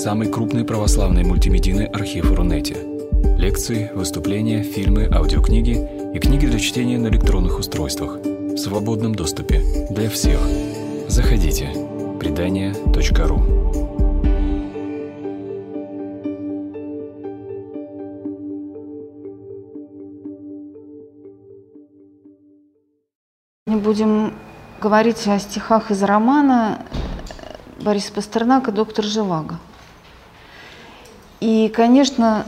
самый крупный православный мультимедийный архив Рунете. Лекции, выступления, фильмы, аудиокниги и книги для чтения на электронных устройствах в свободном доступе для всех. Заходите. Предания.ру Мы будем говорить о стихах из романа Бориса Пастернака «Доктор Живаго». И, конечно,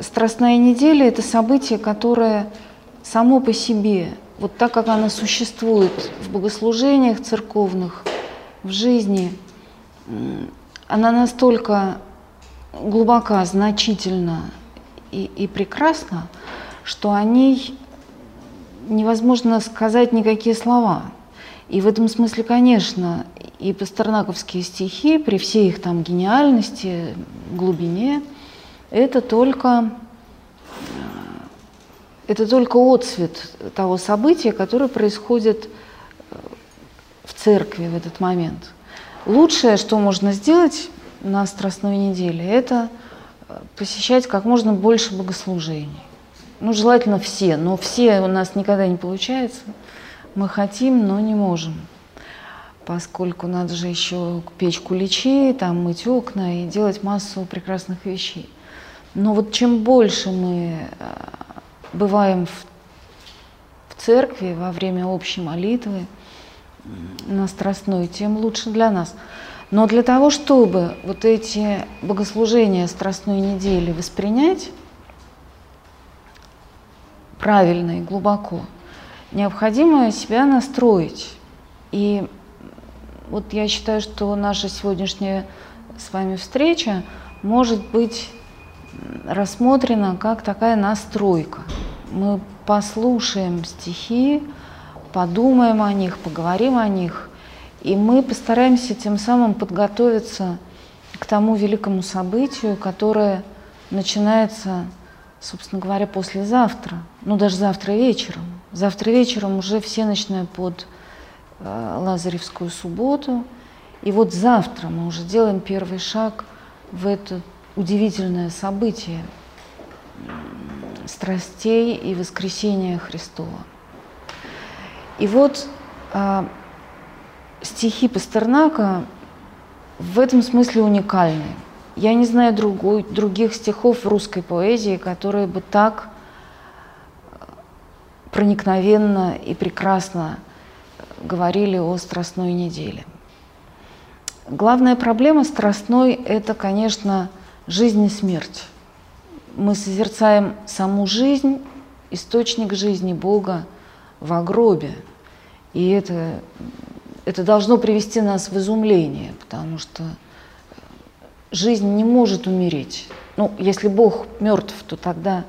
Страстная неделя – это событие, которое само по себе, вот так как оно существует в богослужениях церковных, в жизни, она настолько глубока, значительна и, и прекрасна, что о ней невозможно сказать никакие слова. И в этом смысле, конечно, и пастернаковские стихи, при всей их там гениальности, глубине, это только, это только отцвет того события, которое происходит в церкви в этот момент. Лучшее, что можно сделать на Страстной неделе, это посещать как можно больше богослужений. Ну, желательно все, но все у нас никогда не получается. Мы хотим, но не можем, поскольку надо же еще печь куличи, там мыть окна и делать массу прекрасных вещей. Но вот чем больше мы э, бываем в, в церкви во время общей молитвы на Страстной, тем лучше для нас. Но для того, чтобы вот эти богослужения Страстной недели воспринять, правильно и глубоко, необходимо себя настроить. И вот я считаю, что наша сегодняшняя с вами встреча может быть рассмотрена как такая настройка. Мы послушаем стихи, подумаем о них, поговорим о них, и мы постараемся тем самым подготовиться к тому великому событию, которое начинается собственно говоря, послезавтра, ну даже завтра вечером. Завтра вечером уже все начинают под Лазаревскую субботу. И вот завтра мы уже делаем первый шаг в это удивительное событие страстей и воскресения Христова. И вот э, стихи Пастернака в этом смысле уникальны. Я не знаю другой, других стихов в русской поэзии, которые бы так проникновенно и прекрасно говорили о Страстной неделе. Главная проблема Страстной – это, конечно, жизнь и смерть. Мы созерцаем саму жизнь, источник жизни Бога в гробе. И это, это должно привести нас в изумление, потому что жизнь не может умереть. Ну, если Бог мертв, то тогда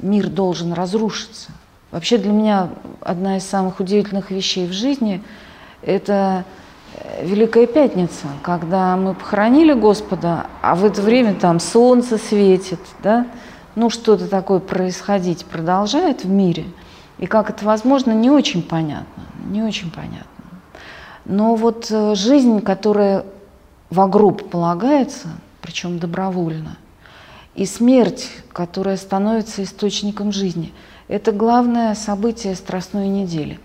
мир должен разрушиться. Вообще для меня одна из самых удивительных вещей в жизни – это э, Великая Пятница, когда мы похоронили Господа, а в это время там солнце светит, да, ну что-то такое происходить продолжает в мире, и как это возможно, не очень понятно, не очень понятно. Но вот э, жизнь, которая в гроб полагается, причем добровольно, и смерть, которая становится источником жизни, это главное событие Страстной недели.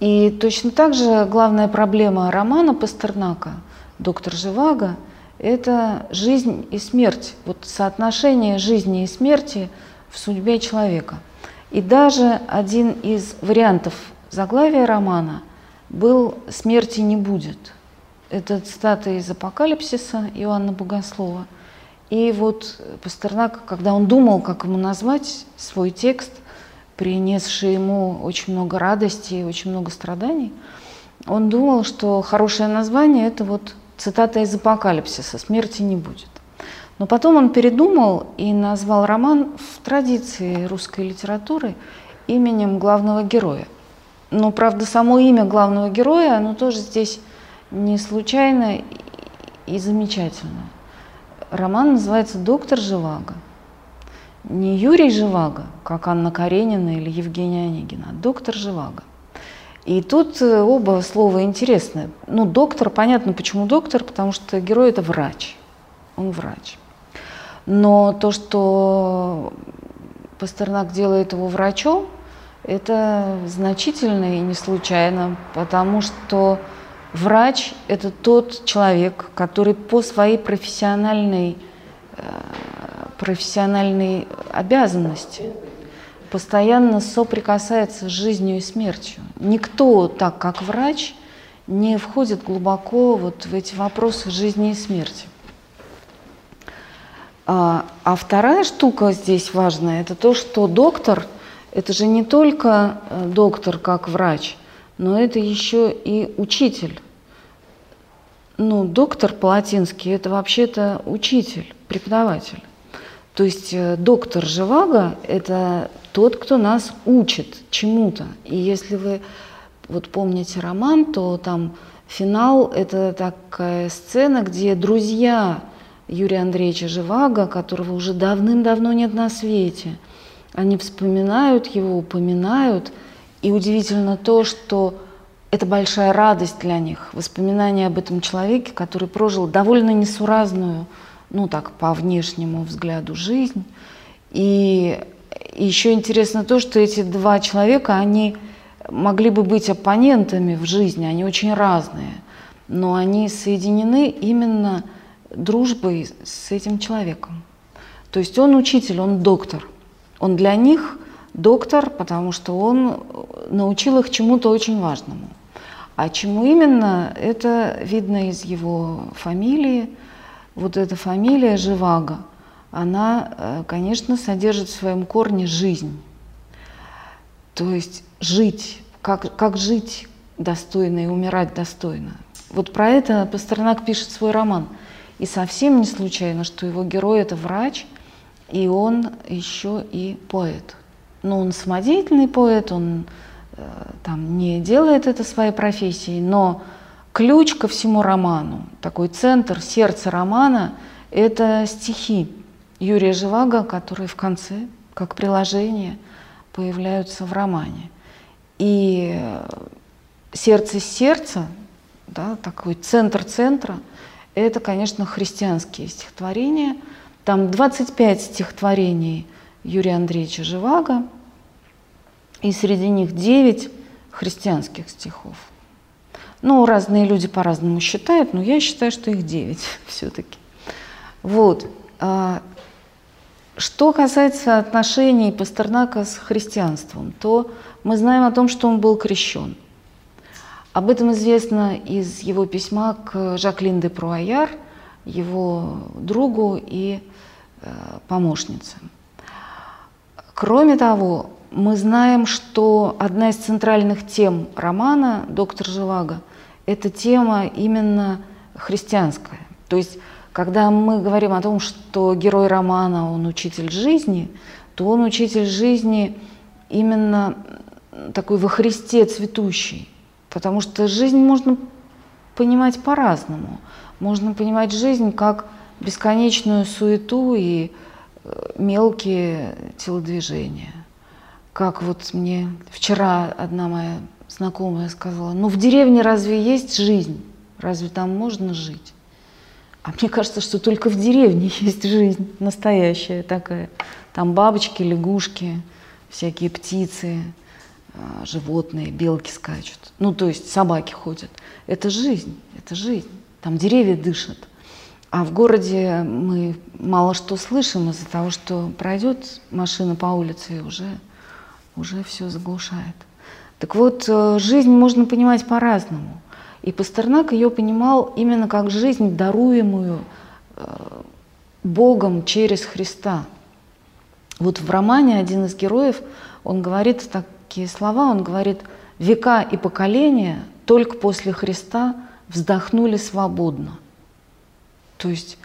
И точно так же главная проблема романа Пастернака «Доктор Живаго» – это жизнь и смерть, вот соотношение жизни и смерти в судьбе человека. И даже один из вариантов заглавия романа был «Смерти не будет», это цитата из Апокалипсиса Иоанна Богослова. И вот Пастернак, когда он думал, как ему назвать свой текст, принесший ему очень много радости и очень много страданий, он думал, что хорошее название – это вот цитата из Апокалипсиса «Смерти не будет». Но потом он передумал и назвал роман в традиции русской литературы именем главного героя. Но, правда, само имя главного героя, оно тоже здесь не случайно и замечательно. Роман называется «Доктор Живаго». Не Юрий Живаго, как Анна Каренина или Евгения Онегина, а доктор Живаго. И тут э, оба слова интересны. Ну, доктор, понятно, почему доктор, потому что герой это врач. Он врач. Но то, что Пастернак делает его врачом, это значительно и не случайно, потому что врач – это тот человек, который по своей профессиональной, э, профессиональной обязанности постоянно соприкасается с жизнью и смертью. Никто, так как врач, не входит глубоко вот в эти вопросы жизни и смерти. А, а вторая штука здесь важная – это то, что доктор – это же не только э, доктор как врач, но это еще и учитель. Ну, доктор по-латински – это вообще-то учитель, преподаватель. То есть э, доктор Живаго – это тот, кто нас учит чему-то. И если вы вот помните роман, то там финал – это такая сцена, где друзья Юрия Андреевича Живаго, которого уже давным-давно нет на свете, они вспоминают его, упоминают, и удивительно то, что это большая радость для них, воспоминания об этом человеке, который прожил довольно несуразную, ну так, по внешнему взгляду, жизнь. И еще интересно то, что эти два человека, они могли бы быть оппонентами в жизни, они очень разные, но они соединены именно дружбой с этим человеком. То есть он учитель, он доктор. Он для них доктор, потому что он научил их чему-то очень важному. А чему именно, это видно из его фамилии. Вот эта фамилия Живаго – она, э, конечно, содержит в своем корне жизнь. То есть жить, как, как жить достойно и умирать достойно. Вот про это Пастернак пишет свой роман. И совсем не случайно, что его герой это врач, и он еще и поэт. Но он самодеятельный поэт, он э, там не делает это своей профессией, но ключ ко всему роману, такой центр, сердце романа – это стихи. Юрия Живаго, которые в конце, как приложение, появляются в романе. И сердце сердца, да, такой центр центра, это, конечно, христианские стихотворения. Там 25 стихотворений Юрия Андреевича Живаго, и среди них 9 христианских стихов. Ну, разные люди по-разному считают, но я считаю, что их 9 все-таки. Вот. А, что касается отношений Пастернака с христианством, то мы знаем о том, что он был крещен. Об этом известно из его письма к Жаклин де Пруаяр, его другу и э, помощнице. Кроме того, мы знаем, что одна из центральных тем романа «Доктор Живаго» – это тема именно христианская. То есть когда мы говорим о том, что герой романа, он учитель жизни, то он учитель жизни именно такой во Христе цветущий. Потому что жизнь можно понимать по-разному. Можно понимать жизнь как бесконечную суету и мелкие телодвижения. Как вот мне вчера одна моя знакомая сказала, ну в деревне разве есть жизнь? Разве там можно жить? А мне кажется, что только в деревне есть жизнь настоящая такая. Там бабочки, лягушки, всякие птицы, а, животные, белки скачут. Ну, то есть собаки ходят. Это жизнь, это жизнь. Там деревья дышат. А в городе мы мало что слышим из-за того, что пройдет машина по улице и уже, уже все заглушает. Так вот, э, жизнь можно понимать по-разному. И Пастернак ее понимал именно как жизнь, даруемую э, Богом через Христа. Вот в романе один из героев, он говорит такие слова, он говорит, века и поколения только после Христа вздохнули свободно. То есть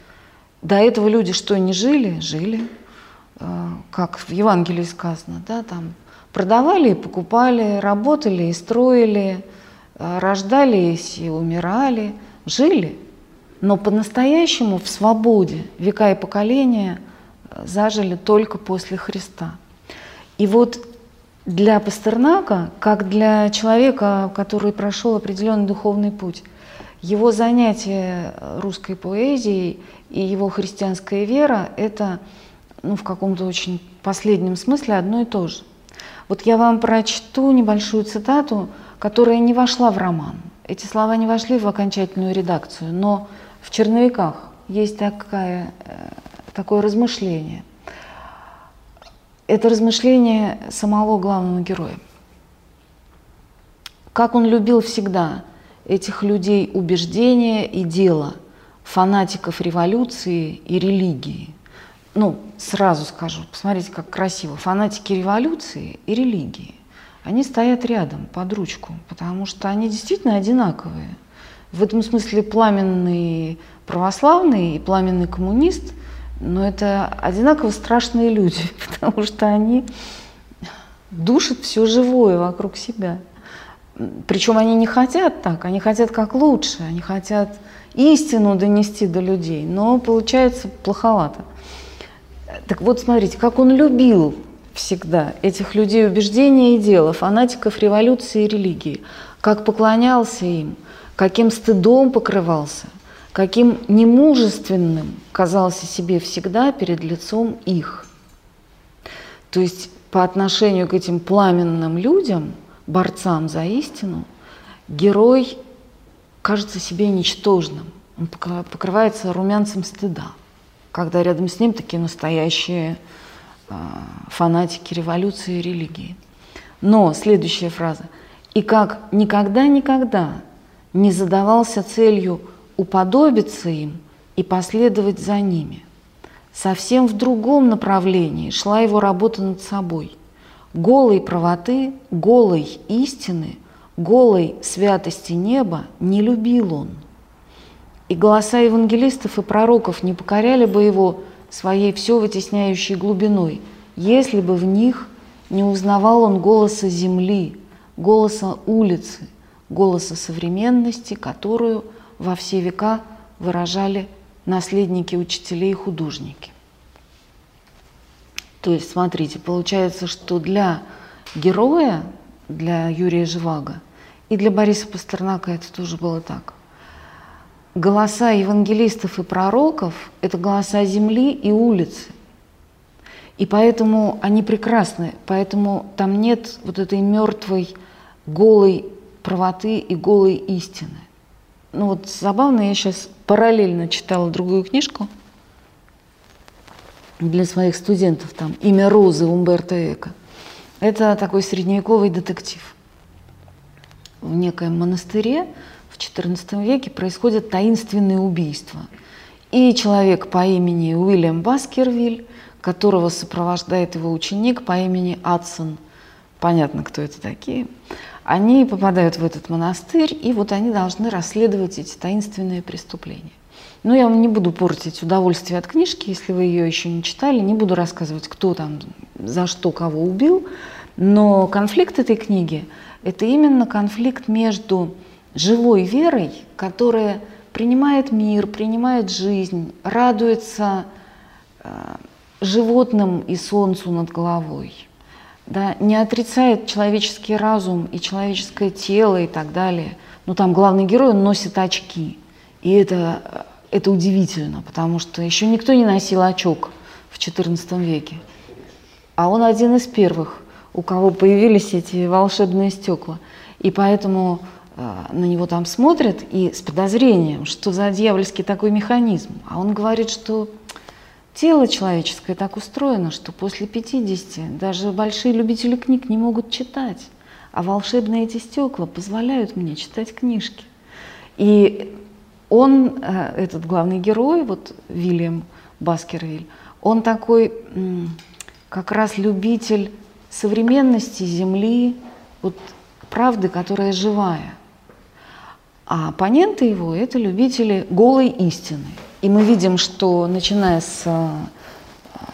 до этого люди что не жили, жили, э, как в Евангелии сказано, да, там продавали и покупали, работали и строили, Э, рождались и умирали, жили, но по-настоящему в свободе века и поколения э, зажили только после Христа. И вот для Пастернака, как для человека, который прошел определенный духовный путь, его занятие русской поэзией и его христианская вера – это ну, в каком-то очень последнем смысле одно и то же. Вот я вам прочту небольшую цитату, которая не вошла в роман. Эти слова не вошли в окончательную редакцию, но в черновиках есть такая, э, такое размышление. Это размышление самого главного героя. Как он любил всегда этих людей убеждения и дела, фанатиков революции и религии. Ну, сразу скажу, посмотрите, как красиво. Фанатики революции и религии. Они стоят рядом, под ручку, потому что они действительно одинаковые. В этом смысле пламенный православный и пламенный коммунист, но это одинаково страшные люди, потому что они душат все живое вокруг себя. Причем они не хотят так, они хотят как лучше, они хотят истину донести до людей, но получается плоховато. Так вот, смотрите, как он любил всегда этих людей убеждения и дела, фанатиков революции и религии, как поклонялся им, каким стыдом покрывался, каким немужественным казался себе всегда перед лицом их. То есть по отношению к этим пламенным людям – борцам за истину, герой кажется себе ничтожным. Он покрывается румянцем стыда, когда рядом с ним такие настоящие э, фанатики революции и религии. Но следующая фраза. «И как никогда-никогда не задавался целью уподобиться им и последовать за ними. Совсем в другом направлении шла его работа над собой – Голой правоты, голой истины, голой святости неба не любил он. И голоса евангелистов и пророков не покоряли бы его своей все вытесняющей глубиной, если бы в них не узнавал он голоса земли, голоса улицы, голоса современности, которую во все века выражали наследники учителей и художники. То есть, смотрите, получается, что для героя, для Юрия Живаго, и для Бориса Пастернака это тоже было так. Голоса евангелистов и пророков – это голоса земли и улицы. И поэтому они прекрасны, поэтому там нет вот этой мертвой, голой правоты и голой истины. Ну вот забавно, я сейчас параллельно читала другую книжку – для своих студентов там имя Розы Умберто Эко. Это такой средневековый детектив. В некоем монастыре в XIV веке происходят таинственные убийства. И человек по имени Уильям Баскервиль, которого сопровождает его ученик по имени Адсон, понятно, кто это такие, они попадают в этот монастырь, и вот они должны расследовать эти таинственные преступления. Но я вам не буду портить удовольствие от книжки, если вы ее еще не читали, не буду рассказывать, кто там за что кого убил. Но конфликт этой книги – это именно конфликт между живой верой, которая принимает мир, принимает жизнь, радуется э, животным и солнцу над головой, да, не отрицает человеческий разум и человеческое тело и так далее. Но там главный герой, носит очки. И это это удивительно, потому что еще никто не носил очок в XIV веке. А он один из первых, у кого появились эти волшебные стекла. И поэтому э, на него там смотрят и с подозрением, что за дьявольский такой механизм. А он говорит, что тело человеческое так устроено, что после 50 даже большие любители книг не могут читать. А волшебные эти стекла позволяют мне читать книжки. И он, э, этот главный герой, вот Вильям Баскервиль, он такой как раз любитель современности Земли, вот правды, которая живая. А оппоненты его – это любители голой истины. И мы видим, что начиная с э,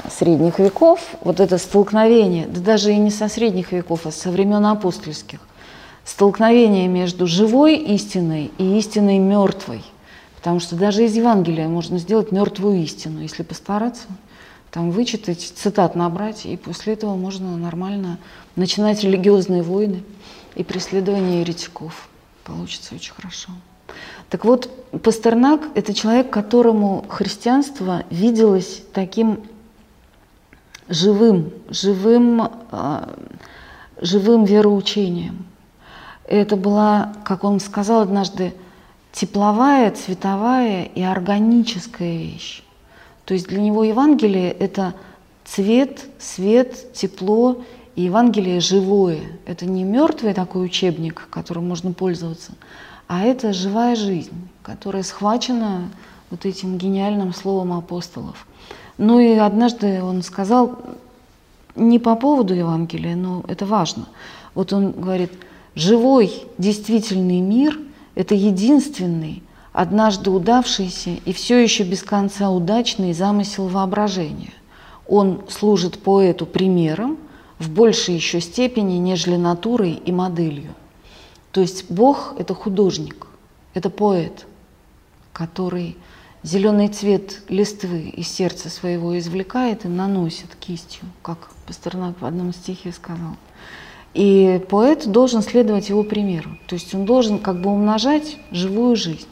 средних веков, вот это столкновение, да даже и не со средних веков, а со времен апостольских, столкновение между живой истиной и истиной мертвой. Потому что даже из Евангелия можно сделать мертвую истину, если постараться. там вычитать, цитат набрать, и после этого можно нормально начинать религиозные войны и преследование еретиков. Получится очень хорошо. Так вот, Пастернак – это человек, которому христианство виделось таким живым, живым, э, живым вероучением. Это была, как он сказал однажды, тепловая, цветовая и органическая вещь. То есть для него Евангелие – это цвет, свет, тепло, и Евангелие живое. Это не мертвый такой учебник, которым можно пользоваться, а это живая жизнь, которая схвачена вот этим гениальным словом апостолов. Ну и однажды он сказал, не по поводу Евангелия, но это важно. Вот он говорит, живой, действительный мир – это единственный, однажды удавшийся и все еще без конца удачный замысел воображения. Он служит поэту примером в большей еще степени, нежели натурой и моделью. То есть Бог – это художник, это поэт, который зеленый цвет листвы из сердца своего извлекает и наносит кистью, как Пастернак в одном стихе сказал. И поэт должен следовать его примеру, то есть он должен как бы умножать живую жизнь.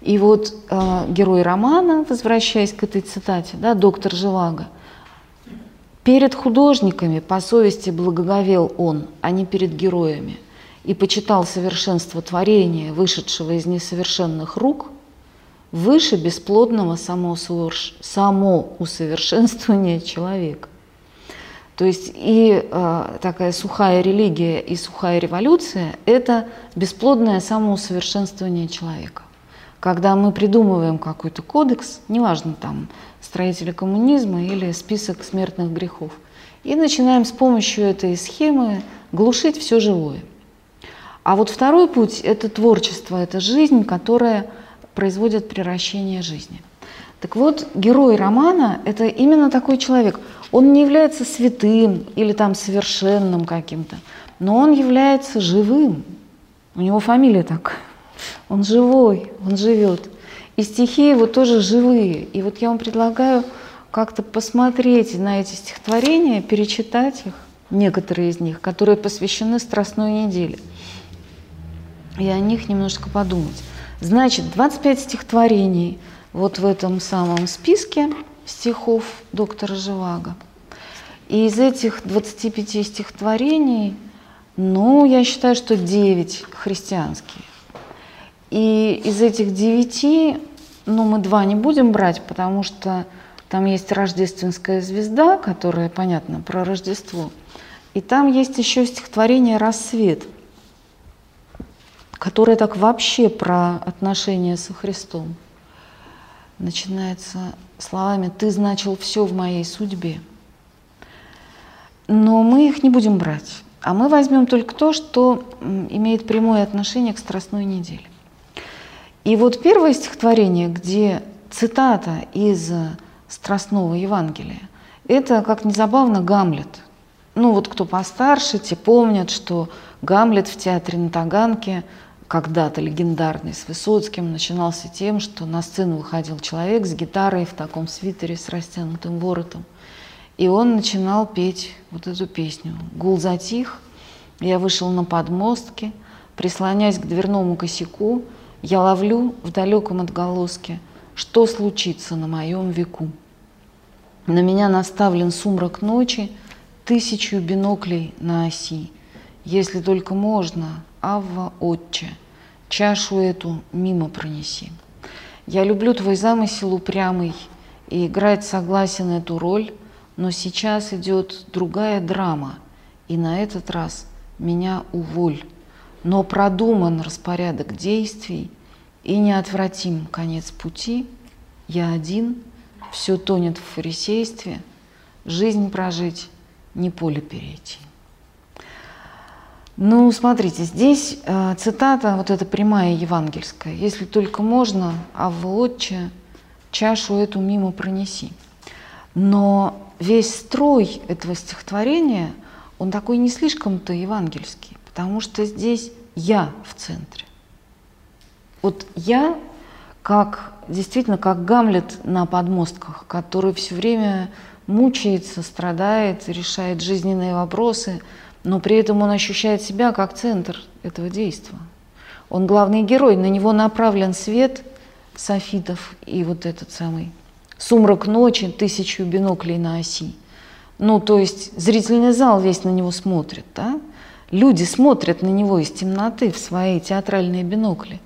И вот э, герой романа, возвращаясь к этой цитате, да, доктор Живаго, перед художниками по совести благоговел он, а не перед героями, и почитал совершенство творения, вышедшего из несовершенных рук, выше бесплодного самоусовершенствования человека. То есть и э, такая сухая религия и сухая революция – это бесплодное самоусовершенствование человека когда мы придумываем какой-то кодекс, неважно там строители коммунизма или список смертных грехов, и начинаем с помощью этой схемы глушить все живое. А вот второй путь – это творчество, это жизнь, которая производит превращение жизни. Так вот, герой романа – это именно такой человек. Он не является святым или там совершенным каким-то, но он является живым. У него фамилия такая. Он живой, он живет. И стихи его тоже живые. И вот я вам предлагаю как-то посмотреть на эти стихотворения, перечитать их, некоторые из них, которые посвящены Страстной неделе. И о них немножко подумать. Значит, 25 стихотворений вот в этом самом списке стихов доктора Живаго. И из этих 25 стихотворений, ну, я считаю, что 9 христианские. И из этих девяти, ну, мы два не будем брать, потому что там есть рождественская звезда, которая, понятно, про Рождество. И там есть еще стихотворение «Рассвет», которое так вообще про отношения со Христом. Начинается словами «Ты значил все в моей судьбе». Но мы их не будем брать, а мы возьмем только то, что имеет прямое отношение к Страстной неделе. И вот первое стихотворение, где цитата из Страстного Евангелия, это, как ни забавно, Гамлет. Ну вот кто постарше, те помнят, что Гамлет в театре на Таганке, когда-то легендарный с Высоцким, начинался тем, что на сцену выходил человек с гитарой в таком свитере с растянутым воротом. И он начинал петь вот эту песню. Гул затих, я вышел на подмостки, прислонясь к дверному косяку, я ловлю в далеком отголоске, что случится на моем веку. На меня наставлен сумрак ночи, тысячу биноклей на оси. Если только можно, Авва, Отче, чашу эту мимо пронеси. Я люблю твой замысел упрямый и играть согласен эту роль, но сейчас идет другая драма, и на этот раз меня уволь но продуман распорядок действий и неотвратим конец пути, я один, все тонет в фарисействе, жизнь прожить, не поле перейти. Ну, смотрите, здесь э, цитата, вот эта прямая евангельская. «Если только можно, а в отче чашу эту мимо пронеси». Но весь строй этого стихотворения, он такой не слишком-то евангельский потому что здесь я в центре. Вот я как действительно как Гамлет на подмостках, который все время мучается, страдает, решает жизненные вопросы, но при этом он ощущает себя как центр этого действия. Он главный герой, на него направлен свет софитов и вот этот самый сумрак ночи, тысячу биноклей на оси. Ну, то есть зрительный зал весь на него смотрит, да? Люди смотрят на него из темноты в свои театральные бинокли.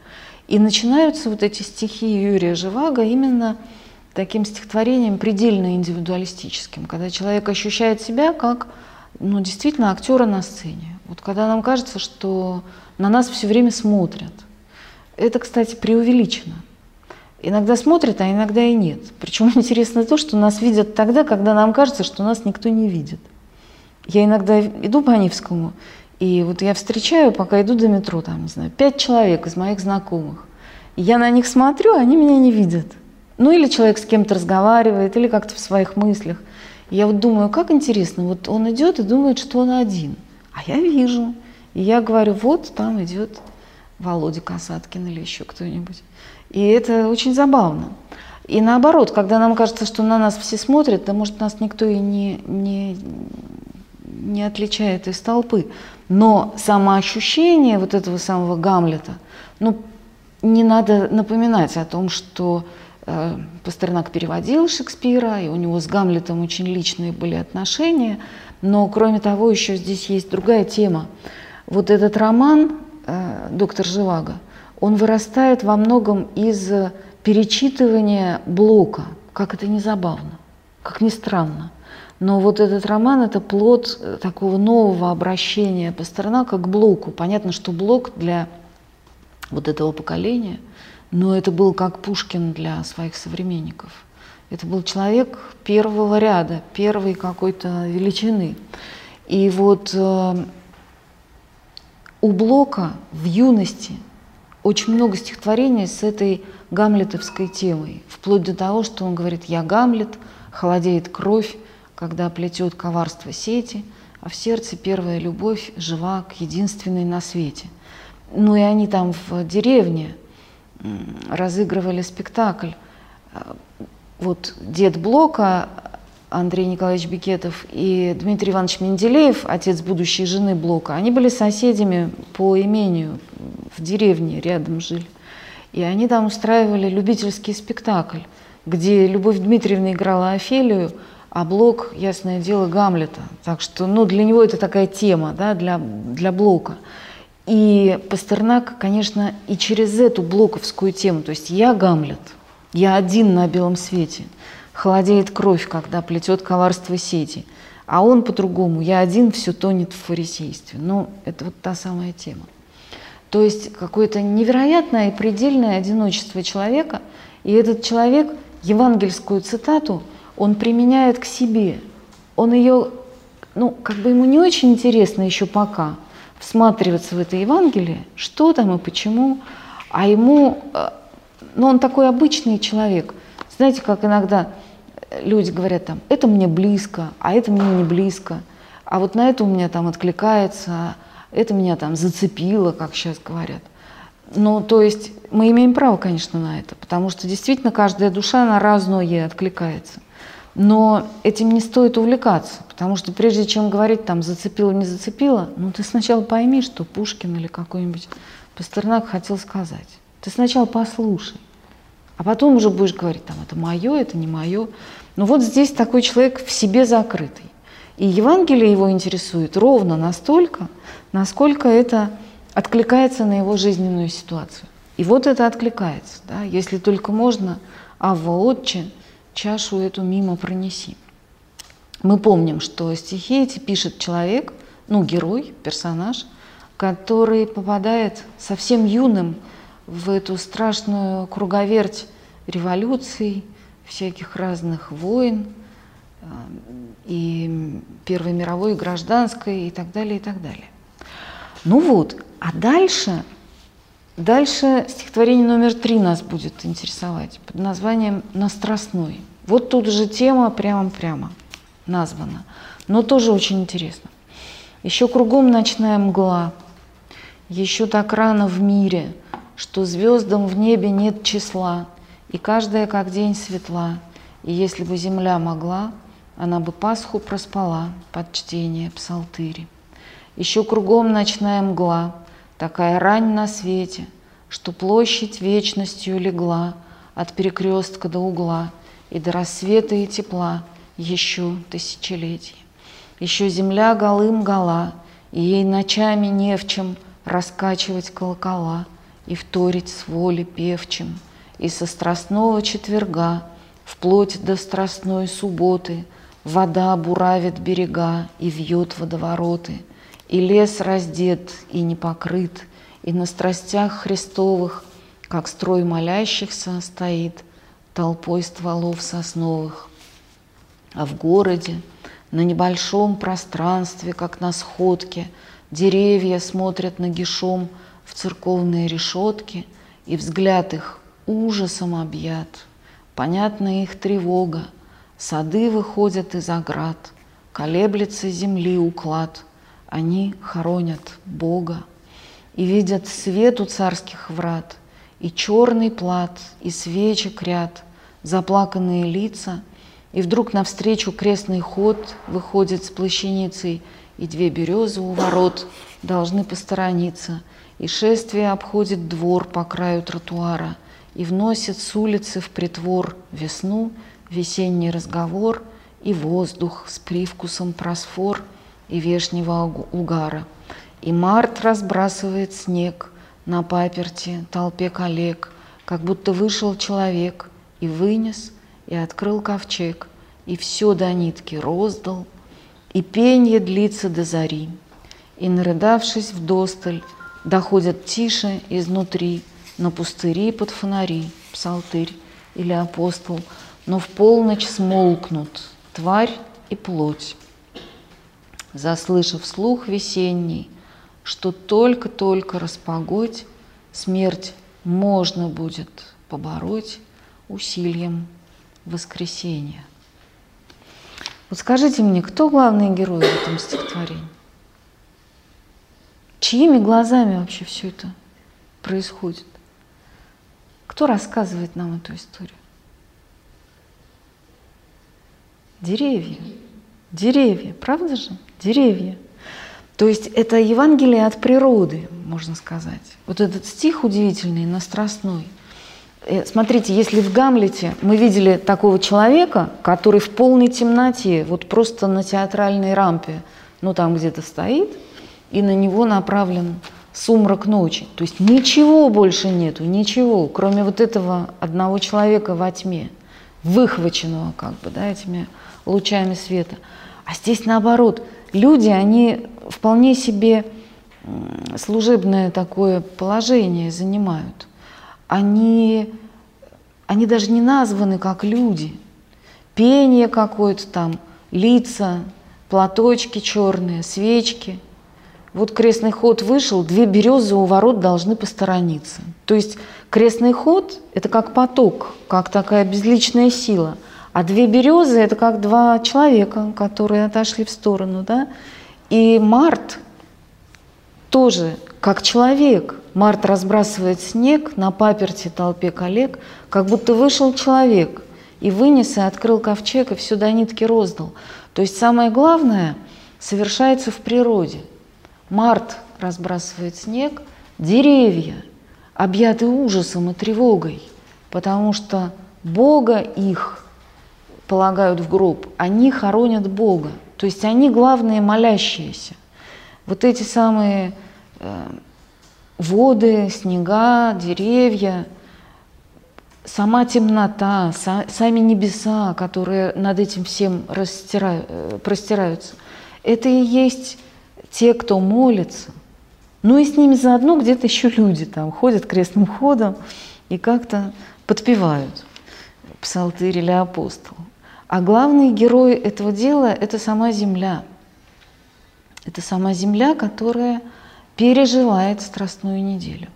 И начинаются вот эти стихи Юрия Живаго именно таким стихотворением предельно индивидуалистическим, когда человек ощущает себя как ну, действительно актера на сцене. Вот когда нам кажется, что на нас все время смотрят. Это, кстати, преувеличено. Иногда смотрят, а иногда и нет. Причем интересно то, что нас видят тогда, когда нам кажется, что нас никто не видит. Я иногда иду по Невскому, и вот я встречаю, пока иду до метро, там, не знаю, пять человек из моих знакомых. И я на них смотрю, а они меня не видят. Ну или человек с кем-то разговаривает, или как-то в своих мыслях. Я вот думаю, как интересно, вот он идет и думает, что он один. А я вижу. И я говорю, вот там идет Володя Касаткин или еще кто-нибудь. И это очень забавно. И наоборот, когда нам кажется, что на нас все смотрят, да может нас никто и не, не, не отличает из толпы. Но самоощущение вот этого самого Гамлета, ну, не надо напоминать о том, что Пастернак переводил Шекспира, и у него с Гамлетом очень личные были отношения. Но, кроме того, еще здесь есть другая тема. Вот этот роман э, «Доктор Живаго», он вырастает во многом из перечитывания Блока, как это не забавно, как ни странно. Но вот этот роман – это плод э, такого нового обращения Пастернака к Блоку. Понятно, что Блок для вот этого поколения, но это был как Пушкин для своих современников. Это был человек первого ряда, первой какой-то величины. И вот э, у Блока в юности очень много стихотворений с этой гамлетовской темой, вплоть до того, что он говорит «я Гамлет», «холодеет кровь», когда плетет коварство сети, а в сердце первая любовь жива к единственной на свете. Ну и они там в деревне разыгрывали спектакль. Вот дед Блока, Андрей Николаевич Бикетов и Дмитрий Иванович Менделеев, отец будущей жены Блока, они были соседями по имению, в деревне рядом жили. И они там устраивали любительский спектакль, где Любовь Дмитриевна играла Офелию, а Блок, ясное дело, Гамлета. Так что ну, для него это такая тема, да, для, для Блока. И Пастернак, конечно, и через эту блоковскую тему, то есть я Гамлет, я один на белом свете, холодеет кровь, когда плетет коварство сети, а он по-другому, я один, все тонет в фарисействе. Ну, это вот та самая тема. То есть какое-то невероятное и предельное одиночество человека, и этот человек евангельскую цитату – он применяет к себе. Он ее, ну, как бы ему не очень интересно еще пока всматриваться в это Евангелие, что там и почему, а ему, э, ну, он такой обычный человек. Знаете, как иногда люди говорят там, это мне близко, а это мне не близко, а вот на это у меня там откликается, это меня там зацепило, как сейчас говорят. Ну, то есть мы имеем право, конечно, на это, потому что действительно каждая душа на разное откликается. Но этим не стоит увлекаться, потому что прежде чем говорить там зацепило, не зацепило, ну ты сначала пойми, что Пушкин или какой-нибудь Пастернак хотел сказать. Ты сначала послушай, а потом уже будешь говорить, там, это мое, это не мое. Но вот здесь такой человек в себе закрытый. И Евангелие его интересует ровно настолько, насколько это откликается на его жизненную ситуацию. И вот это откликается. Да? Если только можно, Авва Отче – чашу эту мимо пронеси. Мы помним, что стихи эти пишет человек, ну, герой, персонаж, который попадает совсем юным в эту страшную круговерть революций, всяких разных войн, э, и Первой мировой, и гражданской, и так далее, и так далее. Ну вот, а дальше Дальше стихотворение номер три нас будет интересовать под названием «Настрастной». Вот тут же тема прямо-прямо названа, но тоже очень интересно. Еще кругом ночная мгла, еще так рано в мире, что звездам в небе нет числа, и каждая как день светла, и если бы земля могла, она бы Пасху проспала под чтение псалтыри. Еще кругом ночная мгла, такая рань на свете, что площадь вечностью легла от перекрестка до угла и до рассвета и тепла еще тысячелетий. Еще земля голым гола, и ей ночами не в чем раскачивать колокола и вторить с воли певчим, и со страстного четверга вплоть до страстной субботы вода буравит берега и вьет водовороты, и лес раздет и не покрыт, и на страстях Христовых, как строй молящихся, стоит толпой стволов сосновых. А в городе – на небольшом пространстве, как на сходке, деревья смотрят нагишом в церковные решетки, и взгляд их ужасом объят. Понятна их тревога, сады выходят из оград, колеблется земли уклад, они хоронят Бога и видят свет у царских врат, и черный плат, и свечек ряд, заплаканные лица — и вдруг навстречу крестный ход выходит с плащаницей, и две березы у ворот должны посторониться, и шествие обходит двор по краю тротуара, и вносит с улицы в притвор весну, весенний разговор и воздух с привкусом просфор и вешнего угара. И март разбрасывает снег на паперти толпе коллег, как будто вышел человек и вынес – и открыл ковчег, и все до нитки роздал, и пенье длится до зари, и, нарыдавшись в досталь, доходят тише изнутри, на пустыри под фонари, псалтырь или апостол, но в полночь смолкнут тварь и плоть. Заслышав слух весенний, что только-только распогодь, смерть можно будет побороть усилием воскресения. Вот скажите мне, кто главный герой в этом стихотворении? Чьими глазами вообще все это происходит? Кто рассказывает нам эту историю? Деревья. Деревья, правда же? Деревья. То есть это Евангелие от природы, можно сказать. Вот этот стих удивительный, настрастной – Э, смотрите, если в Гамлете мы видели такого человека, который в полной темноте, вот просто на театральной рампе, ну там где-то стоит, и на него направлен сумрак ночи. То есть ничего больше нету, ничего, кроме вот этого одного человека во тьме, выхваченного как бы, да, этими лучами света. А здесь наоборот, люди, они вполне себе служебное такое положение занимают – они, они даже не названы как люди. Пение какое-то там, лица, платочки черные, свечки. Вот крестный ход вышел, две березы у ворот должны посторониться. То есть крестный ход – это как поток, как такая безличная сила. А две березы – это как два человека, которые отошли в сторону. Да? И март тоже как человек – Март разбрасывает снег на паперти толпе коллег, как будто вышел человек и вынес и открыл ковчег и все до нитки роздал. То есть самое главное совершается в природе. Март разбрасывает снег, деревья объяты ужасом и тревогой, потому что Бога их полагают в гроб, они хоронят Бога. То есть они главные молящиеся. Вот эти самые э, воды, снега, деревья, сама темнота, сами небеса, которые над этим всем э, простираются, это и есть те, кто молится. Ну и с ними заодно где-то еще люди там ходят крестным ходом и как-то подпевают псалтырь или апостол. А главный герой этого дела – это сама земля. Это сама земля, которая переживает страстную неделю.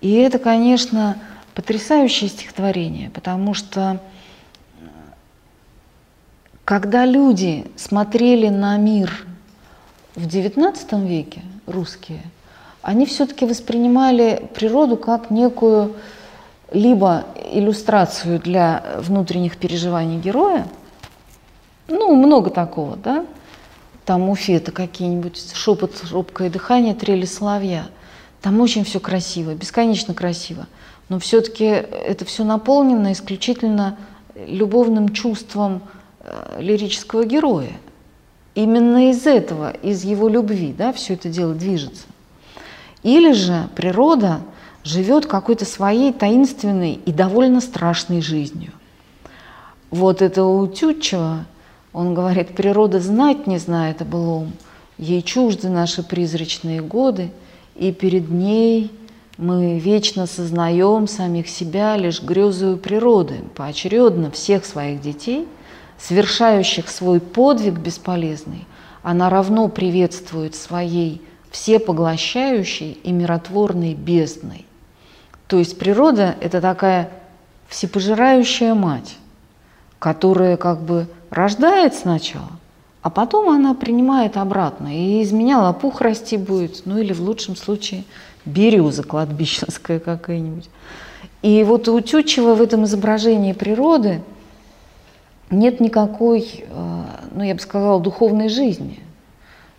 И это, конечно, потрясающее стихотворение, потому что когда люди смотрели на мир в XIX веке, русские, они все-таки воспринимали природу как некую либо иллюстрацию для внутренних переживаний героя, Ну, много такого, да. Там у Фета какие-нибудь шепот, робкое дыхание, трели соловья. Там очень все красиво, бесконечно красиво. Но все-таки это все наполнено исключительно любовным чувством э, лирического героя. Именно из этого, из его любви, да, все это дело движется. Или же природа живет какой-то своей таинственной и довольно страшной жизнью. Вот это у Тютчева, он говорит, природа знать не знает о былом, ей чужды наши призрачные годы, и перед ней мы вечно сознаем самих себя лишь грезою природы, поочередно всех своих детей, совершающих свой подвиг бесполезный, она равно приветствует своей всепоглощающей и миротворной бездной. То есть природа – это такая всепожирающая мать, которая как бы рождает сначала, а потом она принимает обратно. И из меня лопух расти будет, ну или в лучшем случае береза кладбищенская какая-нибудь. И вот у Тютчева в этом изображении природы нет никакой, э, ну я бы сказала, духовной жизни.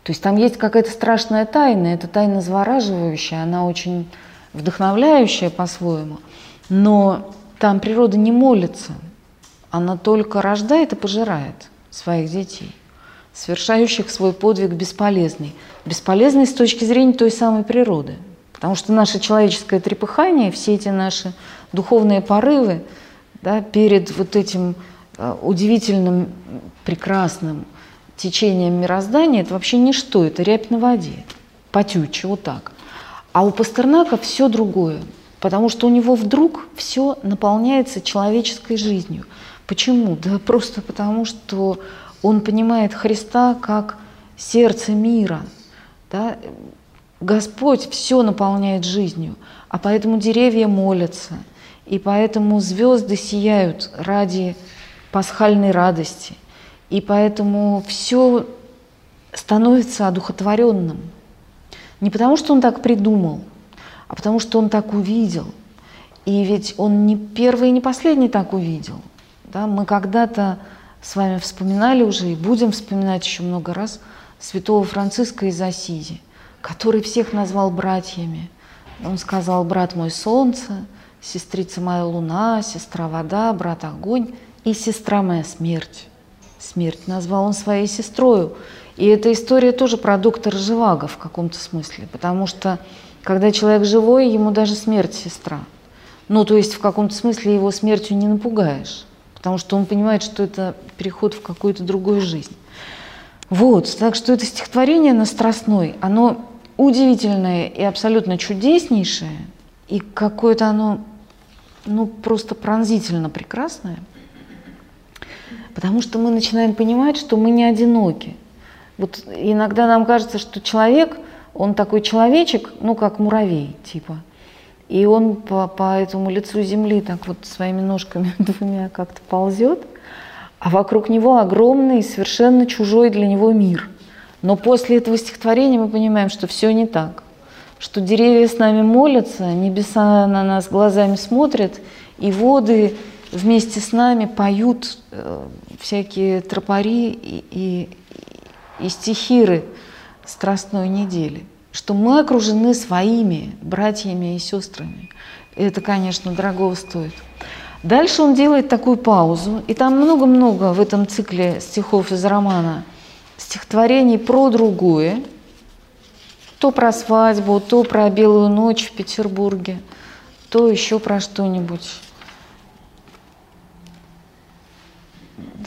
То есть там есть какая-то страшная тайна, эта тайна завораживающая, она очень вдохновляющая по-своему, но там природа не молится, она только рождает и пожирает своих детей, совершающих свой подвиг бесполезный. Бесполезный с точки зрения той самой природы. Потому что наше человеческое трепыхание, все эти наши духовные порывы да, перед вот этим удивительным, прекрасным течением мироздания, это вообще ничто, это рябь на воде, потюче, вот так. А у Пастернака все другое, потому что у него вдруг все наполняется человеческой жизнью. Почему? Да просто потому, что он понимает Христа как сердце мира. Да? Господь все наполняет жизнью, а поэтому деревья молятся, и поэтому звезды сияют ради пасхальной радости, и поэтому все становится одухотворенным. Не потому, что он так придумал, а потому, что он так увидел. И ведь он не первый и не последний так увидел. Да? Мы когда-то с вами вспоминали уже и будем вспоминать еще много раз святого Франциска из Асизи, который всех назвал братьями. Он сказал, брат мой солнце, сестрица моя луна, сестра вода, брат огонь и сестра моя смерть. Смерть назвал он своей сестрою. И эта история тоже про доктора Живаго в каком-то смысле, потому что когда человек живой, ему даже смерть сестра. Ну, то есть в каком-то смысле его смертью не напугаешь, потому что он понимает, что это переход в какую-то другую жизнь. Вот, так что это стихотворение на Страстной, оно удивительное и абсолютно чудеснейшее, и какое-то оно, ну, просто пронзительно прекрасное, потому что мы начинаем понимать, что мы не одиноки – вот иногда нам кажется, что человек, он такой человечек, ну, как муравей, типа. И он по, по этому лицу земли так вот своими ножками двумя как-то ползет, а вокруг него огромный, совершенно чужой для него мир. Но после этого стихотворения мы понимаем, что все не так, что деревья с нами молятся, небеса на нас глазами смотрят, и воды вместе с нами поют э, всякие тропари и, и, и стихиры Страстной недели, что мы окружены своими братьями и сестрами. Это, конечно, дорого стоит. Дальше он делает такую паузу, и там много-много в этом цикле стихов из романа стихотворений про другое, то про свадьбу, то про белую ночь в Петербурге, то еще про что-нибудь.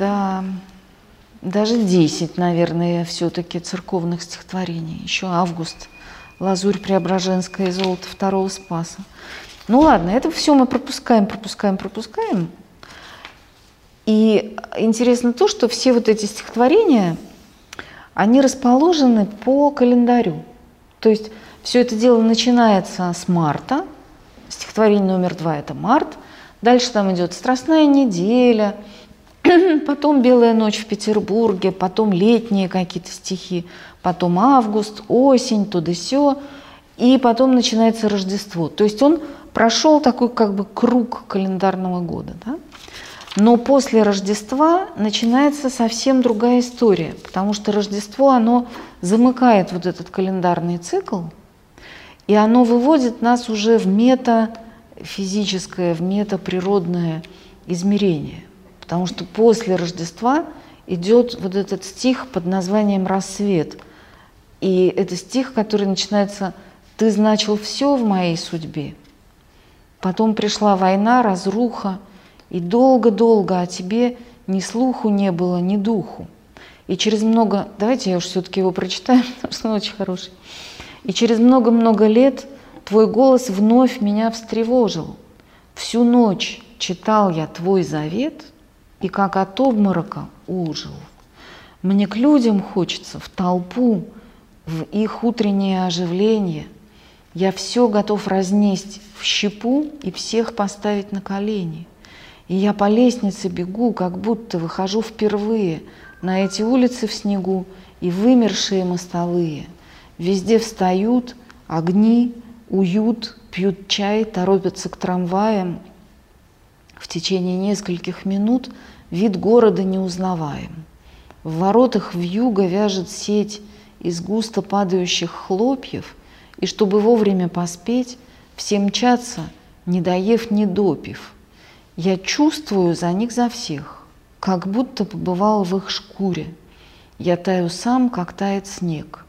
Да, даже 10, наверное, все-таки церковных стихотворений. Еще август, лазурь Преображенская и золото второго Спаса. Ну ладно, это все мы пропускаем, пропускаем, пропускаем. И интересно то, что все вот эти стихотворения, они расположены по календарю. То есть все это дело начинается с марта, стихотворение номер два – это март, дальше там идет «Страстная неделя», потом «Белая ночь в Петербурге», потом летние какие-то стихи, потом август, осень, то да сё, и потом начинается Рождество. То есть он прошел такой как бы круг календарного года. Да? Но после Рождества начинается совсем другая история, потому что Рождество, оно замыкает вот этот календарный цикл, и оно выводит нас уже в метафизическое, в метаприродное измерение. Потому что после Рождества идет вот этот стих под названием «Рассвет». И это стих, который начинается «Ты значил все в моей судьбе». Потом пришла война, разруха, и долго-долго о тебе ни слуху не было, ни духу. И через много... Давайте я уж все-таки его прочитаю, потому что он очень хороший. И через много-много лет твой голос вновь меня встревожил. Всю ночь читал я твой завет, и как от обморока ужил. Мне к людям хочется, в толпу, в их утреннее оживление. Я все готов разнесть в щепу и всех поставить на колени. И я по лестнице бегу, как будто выхожу впервые на эти улицы в снегу и вымершие мостовые – Везде встают, огни, уют, пьют чай, торопятся к трамваям. В течение нескольких минут вид города не узнаваем. В воротах вьюга вяжет сеть из густо падающих хлопьев, и чтобы вовремя поспеть, все мчатся, не доев, не допив. Я чувствую за них за всех, как будто побывал в их шкуре. Я таю сам, как тает снег.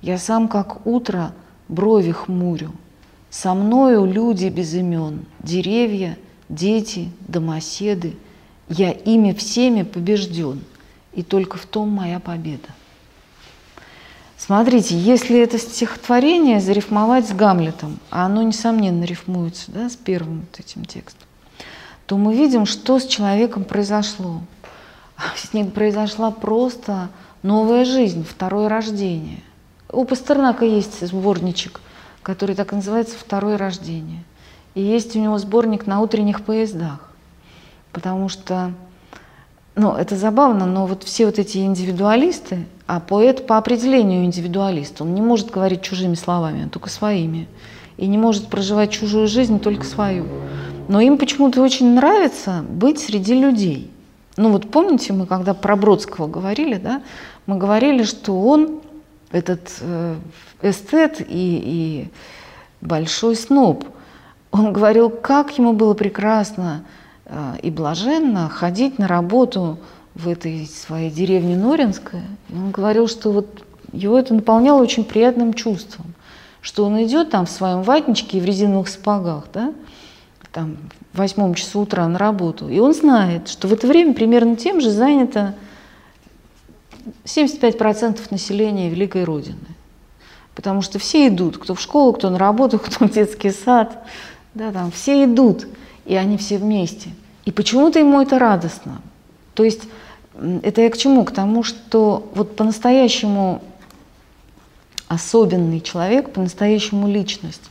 Я сам, как утро, брови хмурю. Со мною люди без имен, деревья, дети, домоседы. Я ими всеми побежден, и только в том моя победа. Смотрите, если это стихотворение зарифмовать с Гамлетом, а оно, несомненно, рифмуется да, с первым вот этим текстом, то мы видим, что с человеком произошло. С ним произошла просто новая жизнь, второе рождение. У Пастернака есть сборничек, который так называется «Второе рождение». И есть у него сборник на утренних поездах, потому что, ну, это забавно, но вот все вот эти индивидуалисты, а поэт по определению индивидуалист, он не может говорить чужими словами, а только своими, и не может проживать чужую жизнь, только свою. Но им почему-то очень нравится быть среди людей. Ну вот помните, мы когда про Бродского говорили, да, мы говорили, что он этот э, эстет и, и большой сноб. Он говорил, как ему было прекрасно э, и блаженно ходить на работу в этой своей деревне Норинская. Он говорил, что вот его это наполняло очень приятным чувством, что он идет там в своем ватничке и в резиновых сапогах, да, там в восьмом часу утра на работу, и он знает, что в это время примерно тем же занято 75% населения Великой Родины. Потому что все идут, кто в школу, кто на работу, кто в детский сад. Да, там все идут, и они все вместе. И почему-то ему это радостно. То есть это я к чему? К тому, что вот по-настоящему особенный человек, по-настоящему личность,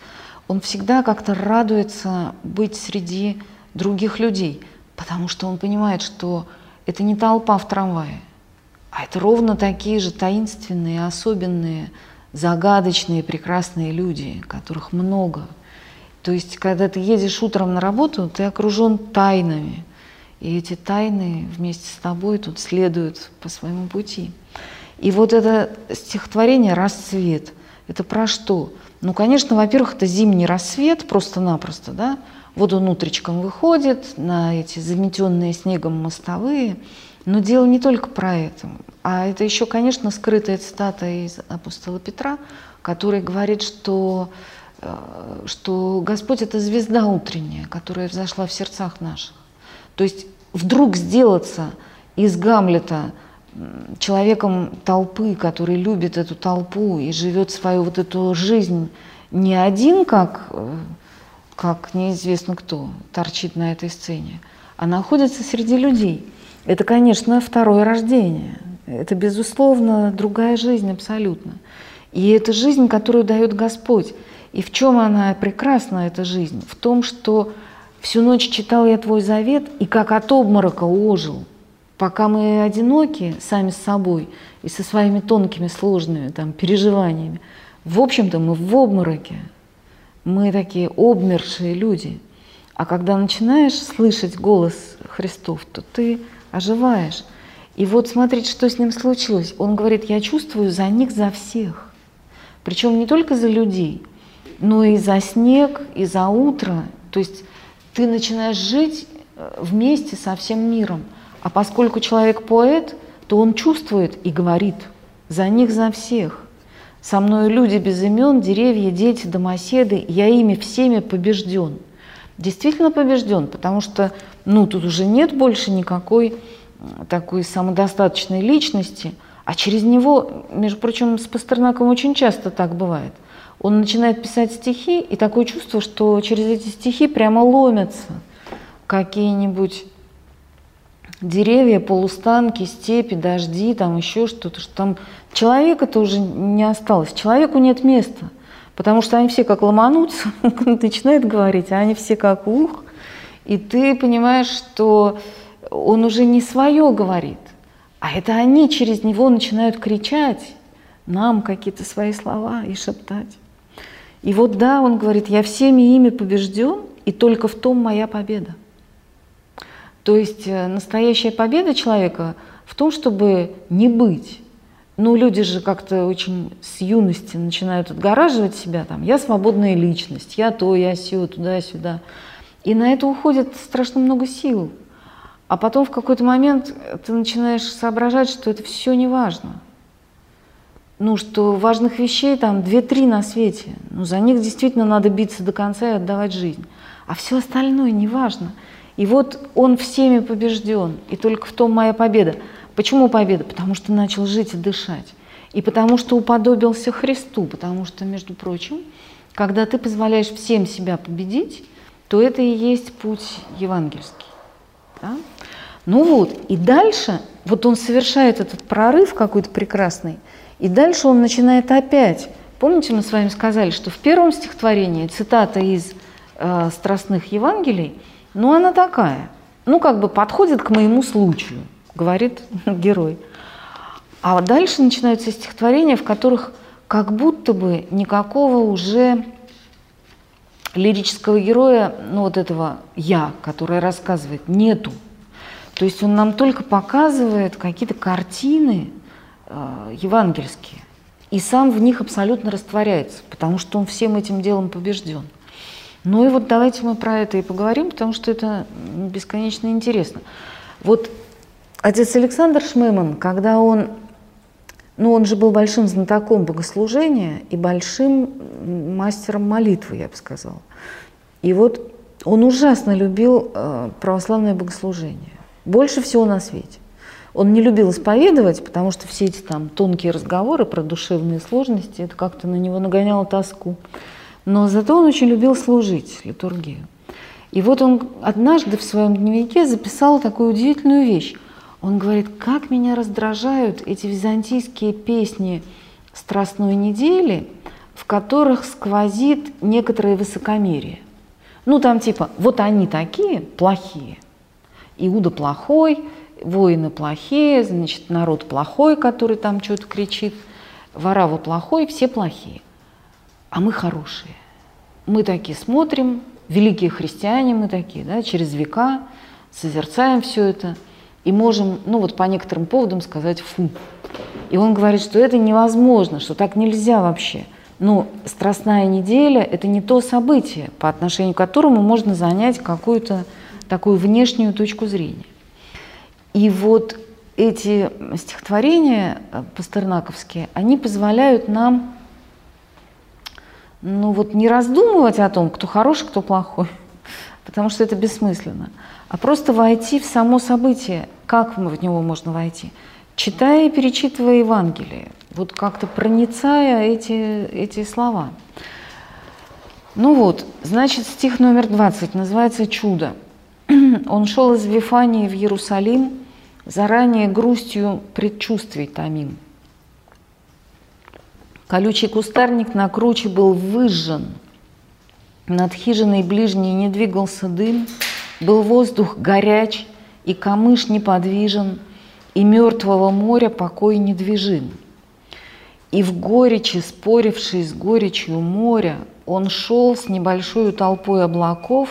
он всегда как-то радуется быть среди других людей, потому что он понимает, что это не толпа в трамвае, а это ровно такие же таинственные, особенные, загадочные, прекрасные люди, которых много. То есть, когда ты едешь утром на работу, ты окружен тайнами. И эти тайны вместе с тобой тут следуют по своему пути. И вот это стихотворение «Рассвет» — это про что? Ну, конечно, во-первых, это зимний рассвет просто-напросто, да? Вот он утречком выходит на эти заметенные снегом мостовые, но дело не только про это. А это еще, конечно, скрытая цитата из апостола Петра, который говорит, что, что Господь – это звезда утренняя, которая взошла в сердцах наших. То есть вдруг сделаться из Гамлета человеком толпы, который любит эту толпу и живет свою вот эту жизнь не один, как, э, как неизвестно кто торчит на этой сцене, а находится среди людей – это, конечно, второе рождение. Это, безусловно, другая жизнь абсолютно. И это жизнь, которую дает Господь. И в чем она прекрасна, эта жизнь? В том, что всю ночь читал я Твой завет, и как от обморока ожил. Пока мы одиноки сами с собой и со своими тонкими, сложными там, переживаниями, в общем-то, мы в обмороке. Мы такие обмершие люди. А когда начинаешь слышать голос Христов, то ты оживаешь. И вот смотрите, что с ним случилось. Он говорит, я чувствую за них, за всех. Причем не только за людей, но и за снег, и за утро. То есть ты начинаешь жить э, вместе со всем миром. А поскольку человек поэт, то он чувствует и говорит за них, за всех. Со мной люди без имен, деревья, дети, домоседы, я ими всеми побежден. Действительно побежден, потому что ну, тут уже нет больше никакой такой самодостаточной личности, а через него, между прочим, с Пастернаком очень часто так бывает. Он начинает писать стихи, и такое чувство, что через эти стихи прямо ломятся какие-нибудь деревья, полустанки, степи, дожди, там еще что-то, что там человека-то уже не осталось, человеку нет места, потому что они все как ломанутся, начинают говорить, а они все как ух, и ты понимаешь, что он уже не свое говорит, а это они через него начинают кричать нам какие-то свои слова и шептать. И вот да, он говорит, я всеми ими побежден, и только в том моя победа. То есть э, настоящая победа человека в том, чтобы не быть. Ну, люди же как-то очень с юности начинают отгораживать себя, там, я свободная личность, я то, я сё, туда-сюда. И на это уходит страшно много сил. А потом в какой-то момент ты начинаешь соображать, что это все не важно. Ну, что важных вещей там две-три на свете. Ну, за них действительно надо биться до конца и отдавать жизнь. А все остальное не важно. И вот он всеми побежден, и только в том моя победа. Почему победа? Потому что начал жить и дышать. И потому что уподобился Христу, потому что, между прочим, когда ты позволяешь всем себя победить, то это и есть путь евангельский. Да? Ну вот, и дальше, вот он совершает этот прорыв какой-то прекрасный, и дальше он начинает опять. Помните, мы с вами сказали, что в первом стихотворении цитата из э, страстных Евангелий, ну она такая, ну как бы подходит к моему случаю, говорит герой. А дальше начинаются стихотворения, в которых как будто бы никакого уже лирического героя, ну вот этого «я», который рассказывает, нету. То есть он нам только показывает какие-то картины евангельские, и сам в них абсолютно растворяется, потому что он всем этим делом побежден. Ну и вот давайте мы про это и поговорим, потому что это бесконечно интересно. Вот отец Александр Шмеман, когда он ну, он же был большим знатоком богослужения и большим мастером молитвы, я бы сказала. И вот он ужасно любил э, православное богослужение. Больше всего на свете. Он не любил исповедовать, потому что все эти там тонкие разговоры про душевные сложности, это как-то на него нагоняло тоску. Но зато он очень любил служить литургию. И вот он однажды в своем дневнике записал такую удивительную вещь. Он говорит, как меня раздражают эти византийские песни Страстной недели, в которых сквозит некоторое высокомерие. Ну, там типа, вот они такие плохие. Иуда плохой, воины плохие, значит, народ плохой, который там что-то кричит, Варава плохой, все плохие. А мы хорошие. Мы такие смотрим, великие христиане мы такие, да, через века созерцаем все это – и можем, ну вот по некоторым поводам сказать «фу». И он говорит, что это невозможно, что так нельзя вообще. Но Страстная неделя – это не то событие, по отношению к которому можно занять какую-то такую внешнюю точку зрения. И вот эти стихотворения э, пастернаковские, они позволяют нам ну вот не раздумывать о том, кто хороший, кто плохой, потому что это бессмысленно, а просто войти в само событие, как в него можно войти? Читая и перечитывая Евангелие, вот как-то проницая эти, эти слова. Ну вот, значит, стих номер 20 называется «Чудо». Он шел из Вифании в Иерусалим, заранее грустью предчувствий томим. Колючий кустарник на круче был выжжен, над хижиной ближней не двигался дым, был воздух горяч, и камыш неподвижен, и мертвого моря покой недвижим. И в горечи, споривший с горечью моря, он шел с небольшой толпой облаков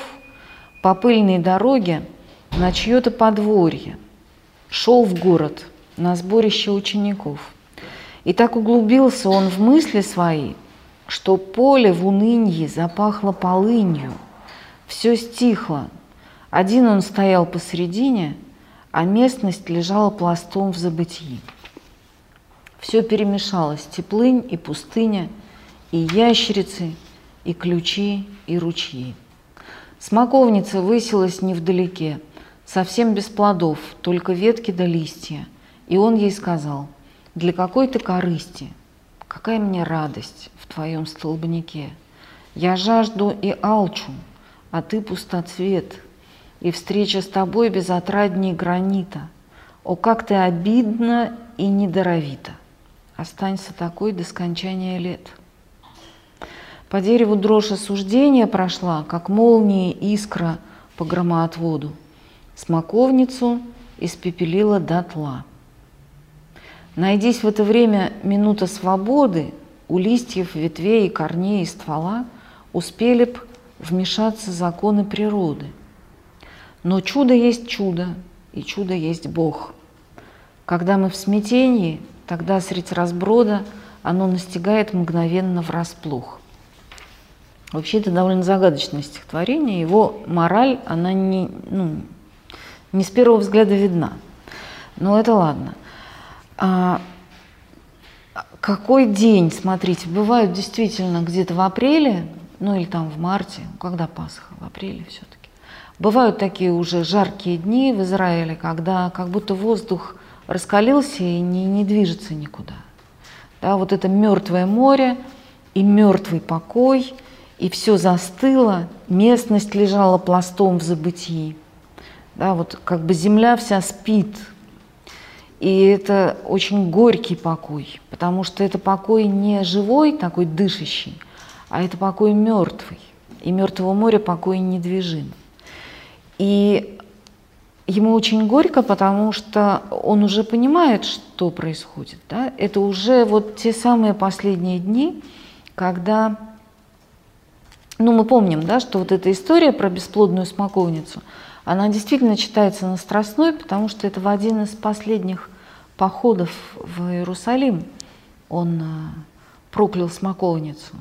по пыльной дороге на чье-то подворье, шел в город на сборище учеников. И так углубился он в мысли свои, что поле в унынье запахло полынью, все стихло. Один он стоял посередине, а местность лежала пластом в забытии. Все перемешалось, теплынь и пустыня, и ящерицы, и ключи, и ручьи. Смоковница высилась невдалеке, совсем без плодов, только ветки да листья. И он ей сказал, для какой ты корысти, какая мне радость в твоем столбнике. Я жажду и алчу, а ты пустоцвет, и встреча с тобой безотрадней гранита. О, как ты обидно и недоровита. Останься такой до скончания лет. По дереву дрожь осуждения прошла, как молния искра по громоотводу. Смоковницу испепелила дотла. Найдись в это время минута свободы, у листьев, ветвей, корней и ствола успели б вмешаться законы природы. Но чудо есть чудо, и чудо есть Бог. Когда мы в смятении, Тогда средь разброда оно настигает мгновенно врасплох. Вообще это довольно загадочное стихотворение. Его мораль, она не, ну, не с первого взгляда видна. Но это ладно. А, какой день, смотрите, бывают действительно где-то в апреле, ну или там в марте, когда Пасха, в апреле все-таки. Бывают такие уже жаркие дни в Израиле, когда как будто воздух раскалился и не, не движется никуда. Да, вот это мертвое море и мертвый покой, и все застыло, местность лежала пластом в забытии. Да, вот как бы земля вся спит. И это очень горький покой, потому что это покой не живой, такой дышащий, а это покой мертвый. И мертвого моря покой недвижим. И ему очень горько, потому что он уже понимает, что происходит. Да? Это уже вот те самые последние дни, когда, ну мы помним, да, что вот эта история про бесплодную смоковницу, она действительно читается на Страстной, потому что это в один из последних походов в Иерусалим он э, проклял смоковницу.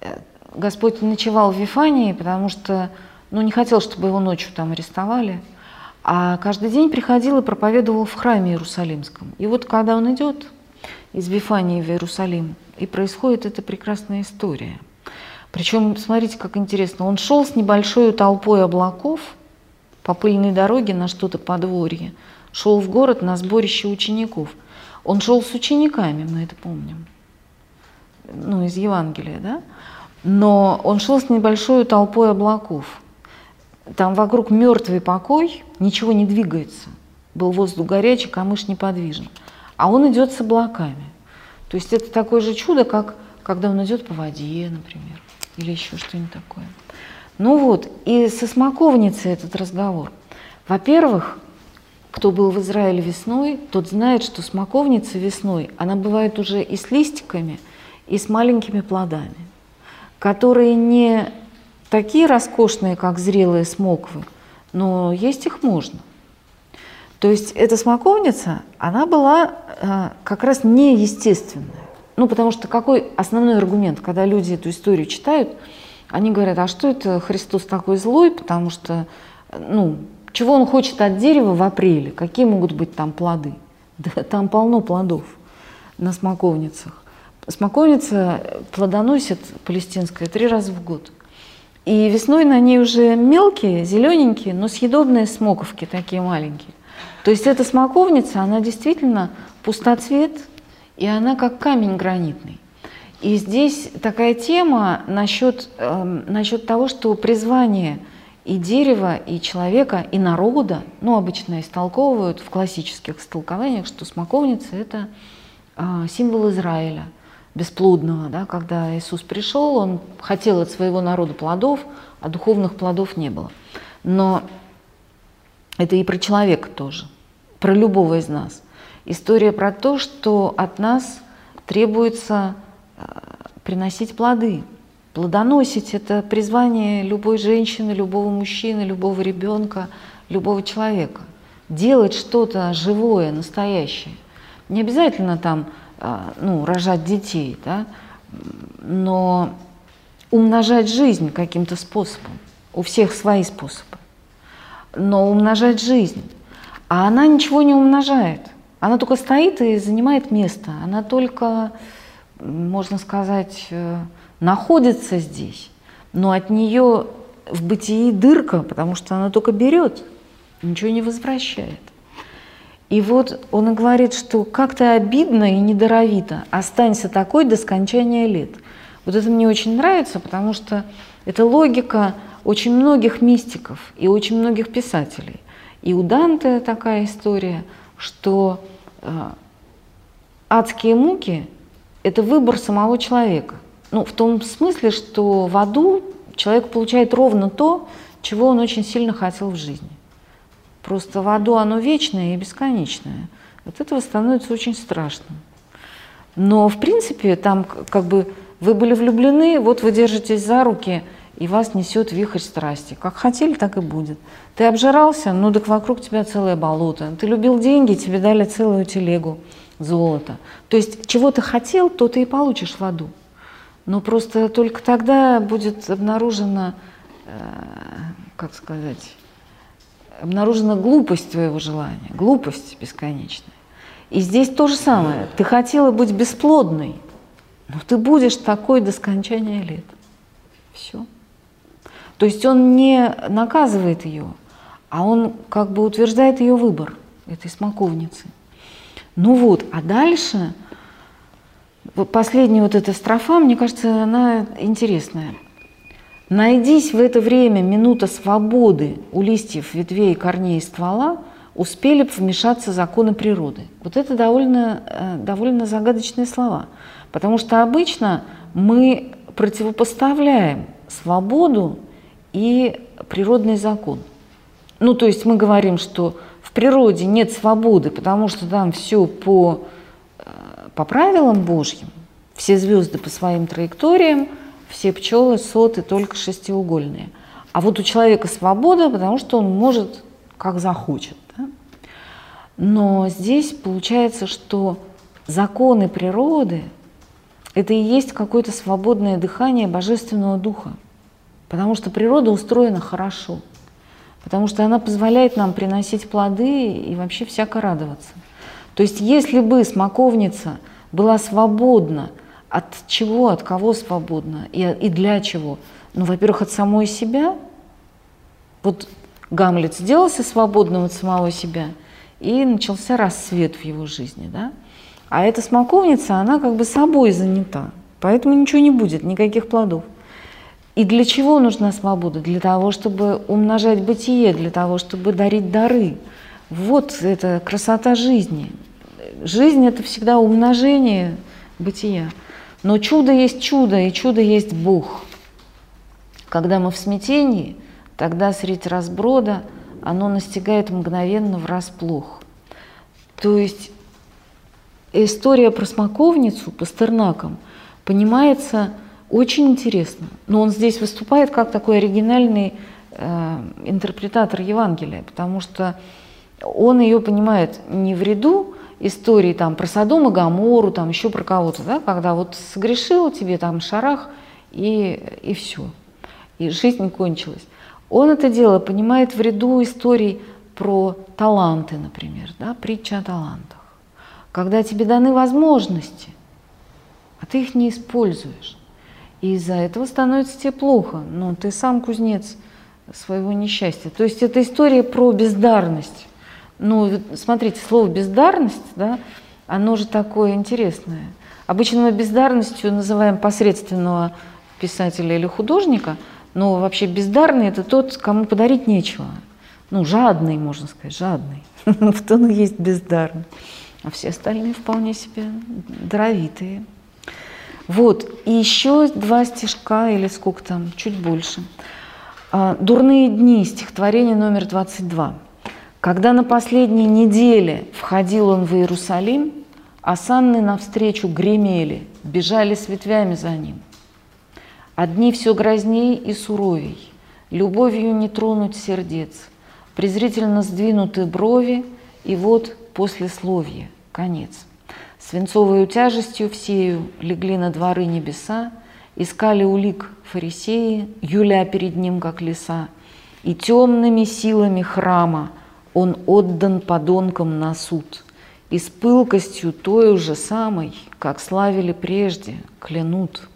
Э, Господь ночевал в Вифании, потому что ну, не хотел, чтобы его ночью там арестовали – а каждый день приходил и проповедовал в храме Иерусалимском. И вот когда он идет из Вифании в Иерусалим, и происходит эта прекрасная история. Причем, смотрите, как интересно, он шел с небольшой толпой облаков по пыльной дороге на что-то подворье, шел в город на сборище учеников. Он шел с учениками, мы это помним, ну, из Евангелия, да? Но он шел с небольшой толпой облаков – там вокруг мертвый покой, ничего не двигается. Был воздух горячий, камыш неподвижен. А он идет с облаками. То есть это такое же чудо, как когда он идет по воде, например, или еще что-нибудь такое. Ну вот, и со смоковницей этот разговор. Во-первых, кто был в Израиле весной, тот знает, что смоковница весной, она бывает уже и с листиками, и с маленькими плодами, которые не такие роскошные, как зрелые смоквы, но есть их можно. То есть эта смоковница, она была э, как раз неестественная. Ну, потому что какой основной аргумент, когда люди эту историю читают, они говорят, а что это Христос такой злой, потому что, ну, чего он хочет от дерева в апреле, какие могут быть там плоды? Да, там полно плодов на смоковницах. Смоковница плодоносит палестинская три раза в год. И весной на ней уже мелкие, зелененькие, но съедобные смоковки такие маленькие. То есть эта смоковница, она действительно пустоцвет, и она как камень гранитный. И здесь такая тема насчет, э, насчет того, что призвание и дерева, и человека, и народа, ну, обычно истолковывают в классических истолкованиях, что смоковница – это э, символ Израиля – бесплодного, да, когда Иисус пришел, он хотел от своего народа плодов, а духовных плодов не было. Но это и про человека тоже, про любого из нас. История про то, что от нас требуется приносить плоды. Плодоносить – это призвание любой женщины, любого мужчины, любого ребенка, любого человека. Делать что-то живое, настоящее. Не обязательно там а, ну, рожать детей, да? но умножать жизнь каким-то способом. У всех свои способы. Но умножать жизнь. А она ничего не умножает. Она только стоит и занимает место. Она только, можно сказать, э, находится здесь, но от нее в бытии дырка, потому что она только берет, ничего не возвращает. И вот он и говорит, что как-то обидно и недоровито, останься такой до скончания лет. Вот это мне очень нравится, потому что это логика очень многих мистиков и очень многих писателей. И у Данте такая история, что э, адские муки – это выбор самого человека. Ну, в том смысле, что в аду человек получает ровно то, чего он очень сильно хотел в жизни. Просто в аду оно вечное и бесконечное. От этого становится очень страшно. Но, в принципе, там как бы вы были влюблены, вот вы держитесь за руки, и вас несет вихрь страсти. Как хотели, так и будет. Ты обжирался, ну так вокруг тебя целое болото. Ты любил деньги, тебе дали целую телегу золота. То есть, чего ты хотел, то ты и получишь в аду. Но просто только тогда будет обнаружена, э, как сказать, обнаружена глупость твоего желания, глупость бесконечная. И здесь то же самое. Ты хотела быть бесплодной, но ты будешь такой до скончания лет. Все. То есть он не наказывает ее, а он как бы утверждает ее выбор этой смоковницы. Ну вот, а дальше Последняя вот эта строфа, мне кажется, она интересная. Найдись в это время минута свободы у листьев, ветвей, корней и ствола, успели бы вмешаться законы природы. Вот это довольно, э, довольно загадочные слова, потому что обычно мы противопоставляем свободу и природный закон. Ну, то есть мы говорим, что в природе нет свободы, потому что там все по по правилам Божьим, все звезды по своим траекториям, все пчелы, соты только шестиугольные. А вот у человека свобода, потому что он может как захочет. Да? Но здесь получается, что законы природы – это и есть какое-то свободное дыхание Божественного Духа. Потому что природа устроена хорошо. Потому что она позволяет нам приносить плоды и вообще всяко радоваться. То есть если бы смоковница была свободна, от чего, от кого свободна и, и для чего? Ну, во-первых, от самой себя. Вот Гамлет сделался свободным от самого себя, и начался рассвет в его жизни, да? А эта смоковница, она как бы собой занята, поэтому ничего не будет, никаких плодов. И для чего нужна свобода? Для того, чтобы умножать бытие, для того, чтобы дарить дары – вот это красота жизни. Жизнь – это всегда умножение бытия. Но чудо есть чудо, и чудо есть Бог. Когда мы в смятении, тогда средь разброда оно настигает мгновенно врасплох. То есть история про смоковницу Пастернаком понимается очень интересно. Но он здесь выступает как такой оригинальный э, интерпретатор Евангелия, потому что он ее понимает не в ряду истории там про Содом и Гамору, там еще про кого-то, да, когда вот согрешил тебе там шарах и, и все, и жизнь кончилась. Он это дело понимает в ряду историй про таланты, например, да, притча о талантах. Когда тебе даны возможности, а ты их не используешь. И из-за этого становится тебе плохо, но ты сам кузнец своего несчастья. То есть это история про бездарность. Ну, смотрите, слово «бездарность», да, оно же такое интересное. Обычно мы бездарностью называем посредственного писателя или художника, но вообще бездарный – это тот, кому подарить нечего. Ну, жадный, можно сказать, жадный. Вот он и есть бездарный. А все остальные вполне себе даровитые. Вот, и еще два стишка, или сколько там, чуть больше. А, «Дурные дни», стихотворение номер 22. Когда на последней неделе входил он в Иерусалим, осанны навстречу гремели, бежали с ветвями за ним. Одни все грозней и суровей, любовью не тронуть сердец, презрительно сдвинуты брови, и вот послесловие, конец. Свинцовою тяжестью всею легли на дворы небеса, искали улик фарисеи, юля перед ним, как леса, и темными силами храма он отдан подонкам на суд, и с пылкостью той уже самой, как славили прежде, клянут.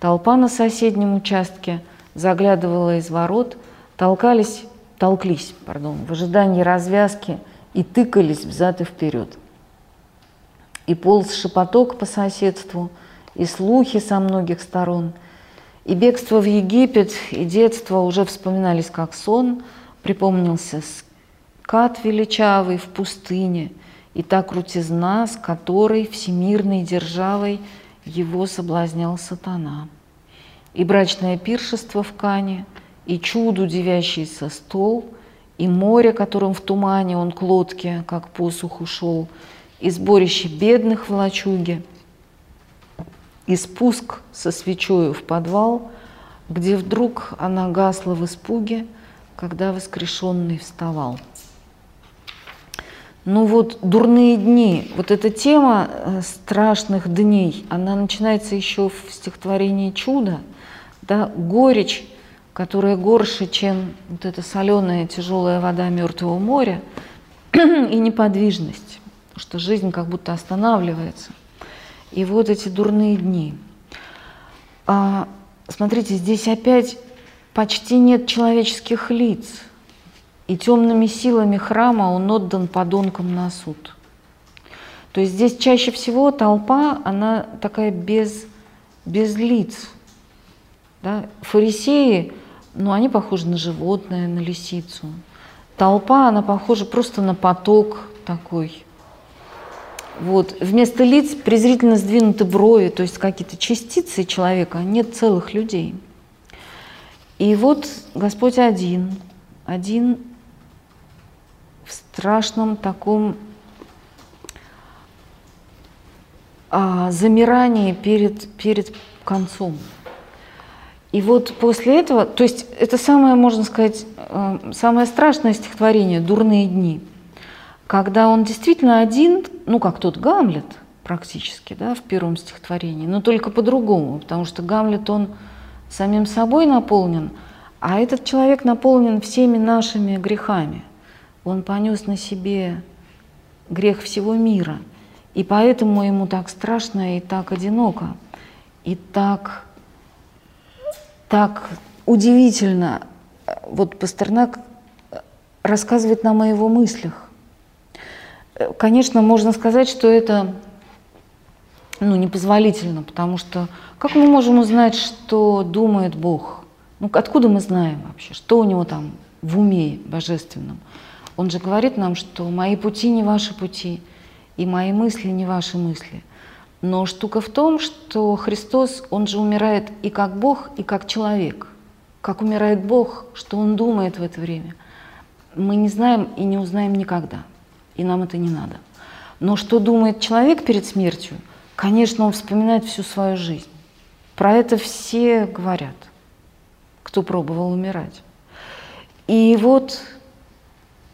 Толпа на соседнем участке заглядывала из ворот, толкались, толклись, пардон, в ожидании развязки и тыкались взад и вперед. И полз шепоток по соседству, и слухи со многих сторон – и бегство в Египет, и детство уже вспоминались как сон, припомнился скат величавый в пустыне, и та крутизна, с которой всемирной державой его соблазнял сатана. И брачное пиршество в Кане, и чуду девящийся стол, и море, которым в тумане он к лодке, как посух ушел, и сборище бедных в лачуге – и спуск со свечою в подвал, где вдруг она гасла в испуге, когда воскрешенный вставал. Ну вот дурные дни, вот эта тема э, страшных дней, она начинается еще в стихотворении «Чудо», да, горечь, которая горше, чем вот эта соленая тяжелая вода Мертвого моря, и неподвижность, что жизнь как будто останавливается – и вот эти дурные дни. А, смотрите, здесь опять почти нет человеческих лиц. И темными силами храма он отдан подонкам на суд. То есть здесь чаще всего толпа, она такая без, без лиц. Да? Фарисеи, ну они похожи на животное, на лисицу. Толпа, она похожа просто на поток такой, вот. Вместо лиц презрительно сдвинуты брови, то есть какие-то частицы человека, нет целых людей. И вот Господь один, один в страшном таком а, замирании перед, перед концом. И вот после этого, то есть это самое, можно сказать, э, самое страшное стихотворение «Дурные дни», когда он действительно один, ну, как тот Гамлет практически, да, в первом стихотворении, но только по-другому, потому что Гамлет, он самим собой наполнен, а этот человек наполнен всеми нашими грехами. Он понес на себе грех всего мира, и поэтому ему так страшно и так одиноко, и так, так удивительно. Вот Пастернак рассказывает нам о его мыслях, Конечно, можно сказать, что это ну, непозволительно, потому что как мы можем узнать, что думает Бог? Ну, откуда мы знаем вообще, что у него там в уме божественном? Он же говорит нам, что мои пути не ваши пути, и мои мысли не ваши мысли. Но штука в том, что Христос, Он же умирает и как Бог, и как человек. Как умирает Бог, что Он думает в это время, мы не знаем и не узнаем никогда и нам это не надо. Но что думает человек перед смертью? Конечно, он вспоминает всю свою жизнь. Про это все говорят, кто пробовал умирать. И вот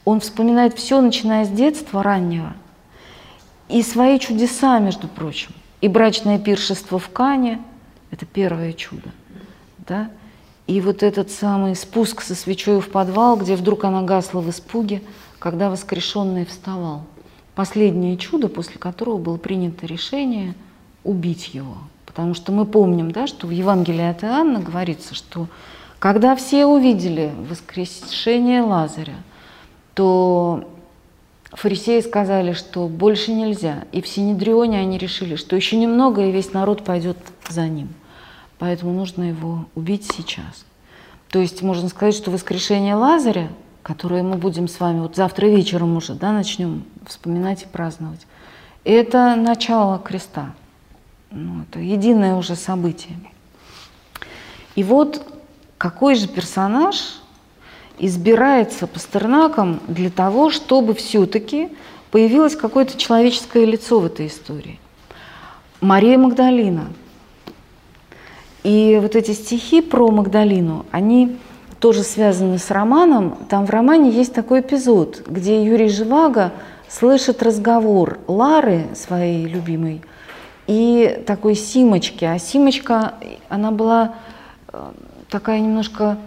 он вспоминает все, начиная с детства раннего, и свои чудеса, между прочим. И брачное пиршество в Кане – это первое чудо. Да? И вот этот самый спуск со свечой в подвал, где вдруг она гасла в испуге – когда воскрешенный вставал. Последнее чудо, после которого было принято решение убить его. Потому что мы помним, да, что в Евангелии от Иоанна говорится, что когда все увидели воскрешение Лазаря, то фарисеи сказали, что больше нельзя. И в Синедрионе они решили, что еще немного, и весь народ пойдет за ним. Поэтому нужно его убить сейчас. То есть можно сказать, что воскрешение Лазаря которые мы будем с вами вот завтра вечером уже да, начнем вспоминать и праздновать. Это начало креста. Ну, это единое уже событие. И вот какой же персонаж избирается Пастернаком для того, чтобы все-таки появилось какое-то человеческое лицо в этой истории. Мария Магдалина. И вот эти стихи про Магдалину, они тоже связаны с романом. Там в романе есть такой эпизод, где Юрий Живаго слышит разговор Лары, своей любимой, и такой Симочки. А Симочка, она была э, такая немножко,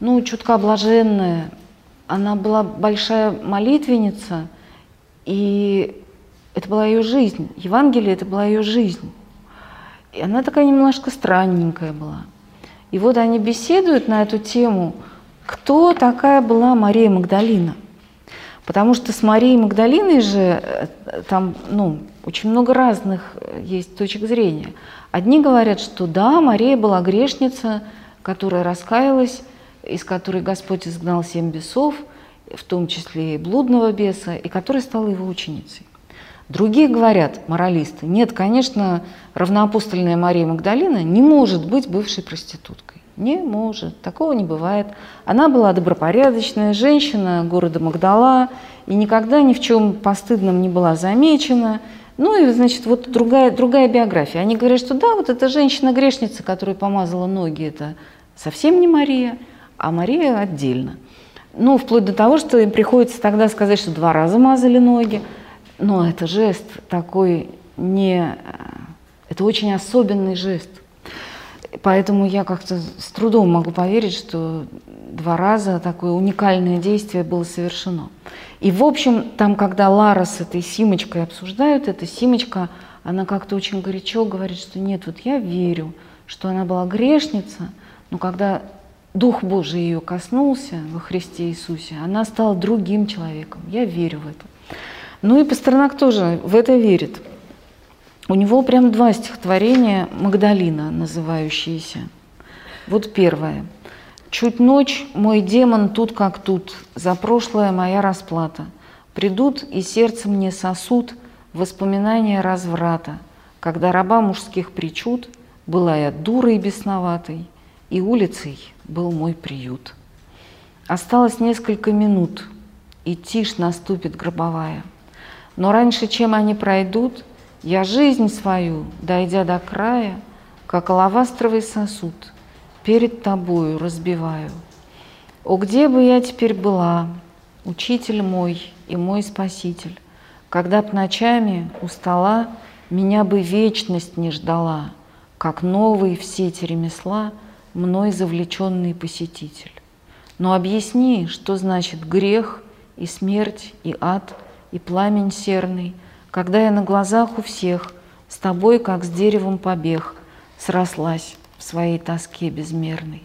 ну, чутка блаженная. Она была большая молитвенница, и это была ее жизнь. Евангелие – это была ее жизнь. И она такая немножко странненькая была. И вот они беседуют на эту тему, кто такая была Мария Магдалина. Потому что с Марией Магдалиной же э, там ну, очень много разных э, есть точек зрения. Одни говорят, что да, Мария была грешница, которая раскаялась, из которой Господь изгнал семь бесов, в том числе и блудного беса, и которая стала его ученицей. Другие говорят, моралисты, нет, конечно, равноапостольная Мария Магдалина не может быть бывшей проституткой. Не может, такого не бывает. Она была добропорядочная женщина города Магдала и никогда ни в чем постыдном не была замечена. Ну и, значит, вот другая, другая биография. Они говорят, что да, вот эта женщина-грешница, которая помазала ноги, это совсем не Мария, а Мария отдельно. Ну, вплоть до того, что им приходится тогда сказать, что два раза мазали ноги, но это жест такой не... Это очень особенный жест. Поэтому я как-то с трудом могу поверить, что два раза такое уникальное действие было совершено. И, в общем, там, когда Лара с этой Симочкой обсуждают, эта Симочка, она как-то очень горячо говорит, что нет, вот я верю, что она была грешница, но когда Дух Божий ее коснулся во Христе Иисусе, она стала другим человеком. Я верю в это. Ну и Пастернак тоже в это верит. У него прям два стихотворения «Магдалина» называющиеся. Вот первое. «Чуть ночь, мой демон тут как тут, за прошлое моя расплата. Придут и сердце мне сосуд воспоминания разврата, когда раба мужских причуд была я дурой бесноватой, и улицей был мой приют. Осталось несколько минут, и тишь наступит гробовая – но раньше, чем они пройдут, я жизнь свою, дойдя до края, как алавастровый сосуд, перед тобою разбиваю. О, где бы я теперь была, учитель мой и мой спаситель, когда б ночами у стола меня бы вечность не ждала, как новый в сети ремесла мной завлеченный посетитель. Но объясни, что значит грех и смерть и ад – и пламень серный, когда я на глазах у всех с тобой, как с деревом побег, срослась в своей тоске безмерной.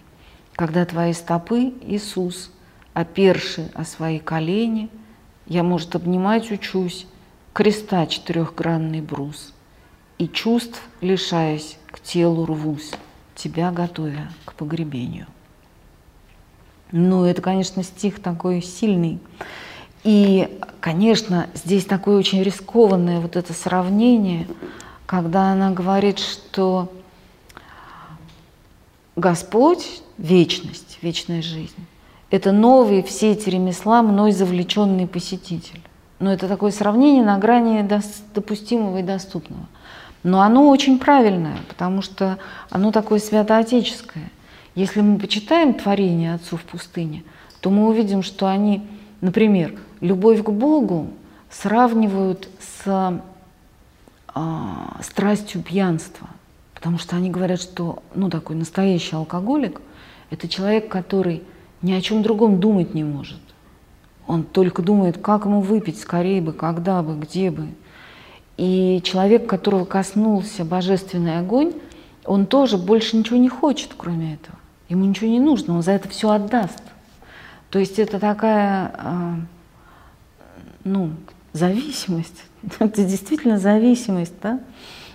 Когда твои стопы, Иисус, оперши о свои колени, я, может, обнимать учусь, креста четырехгранный брус, и чувств, лишаясь, к телу рвусь, тебя готовя к погребению. Ну, это, конечно, стих такой сильный. И, конечно, здесь такое очень рискованное вот это сравнение, когда она говорит, что Господь – вечность, вечная жизнь. Это новый все эти ремесла мной завлеченный посетитель. Но это такое сравнение на грани допустимого и доступного. Но оно очень правильное, потому что оно такое святоотеческое. Если мы почитаем творение отцов в пустыне, то мы увидим, что они, например, любовь к Богу сравнивают с а, страстью пьянства, потому что они говорят, что ну, такой настоящий алкоголик – это человек, который ни о чем другом думать не может. Он только думает, как ему выпить скорее бы, когда бы, где бы. И человек, которого коснулся божественный огонь, он тоже больше ничего не хочет, кроме этого. Ему ничего не нужно, он за это все отдаст. То есть это такая а, ну, зависимость. Это действительно зависимость, да?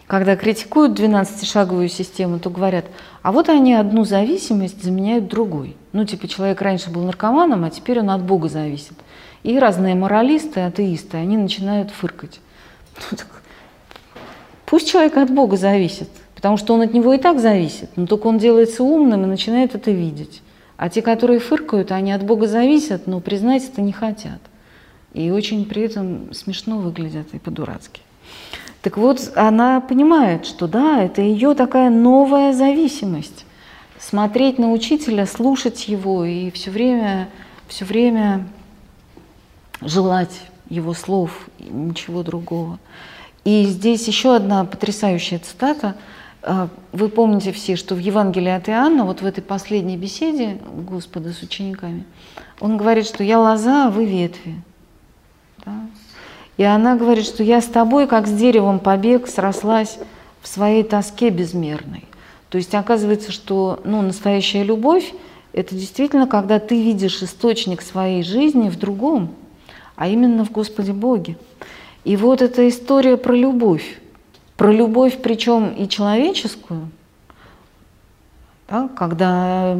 Когда критикуют 12-шаговую систему, то говорят, а вот они одну зависимость заменяют другой. Ну, типа, человек раньше был наркоманом, а теперь он от Бога зависит. И разные моралисты, атеисты, они начинают фыркать. Ну, пусть человек от Бога зависит, потому что он от него и так зависит, но только он делается умным и начинает это видеть. А те, которые фыркают, они от Бога зависят, но признать это не хотят. И очень при этом смешно выглядят и по-дурацки. Так вот, она понимает, что да, это ее такая новая зависимость. Смотреть на учителя, слушать его и все время, все время желать его слов, ничего другого. И здесь еще одна потрясающая цитата. А, вы помните все, что в Евангелии от Иоанна, вот в этой последней беседе Господа с учениками, он говорит, что я лоза, а вы ветви. Да? И она говорит, что я с тобой, как с деревом побег, срослась в своей тоске безмерной. То есть оказывается, что ну, настоящая любовь – это действительно, когда ты видишь источник своей жизни в другом, а именно в Господе Боге. И вот эта история про любовь, про любовь причем и человеческую, да, когда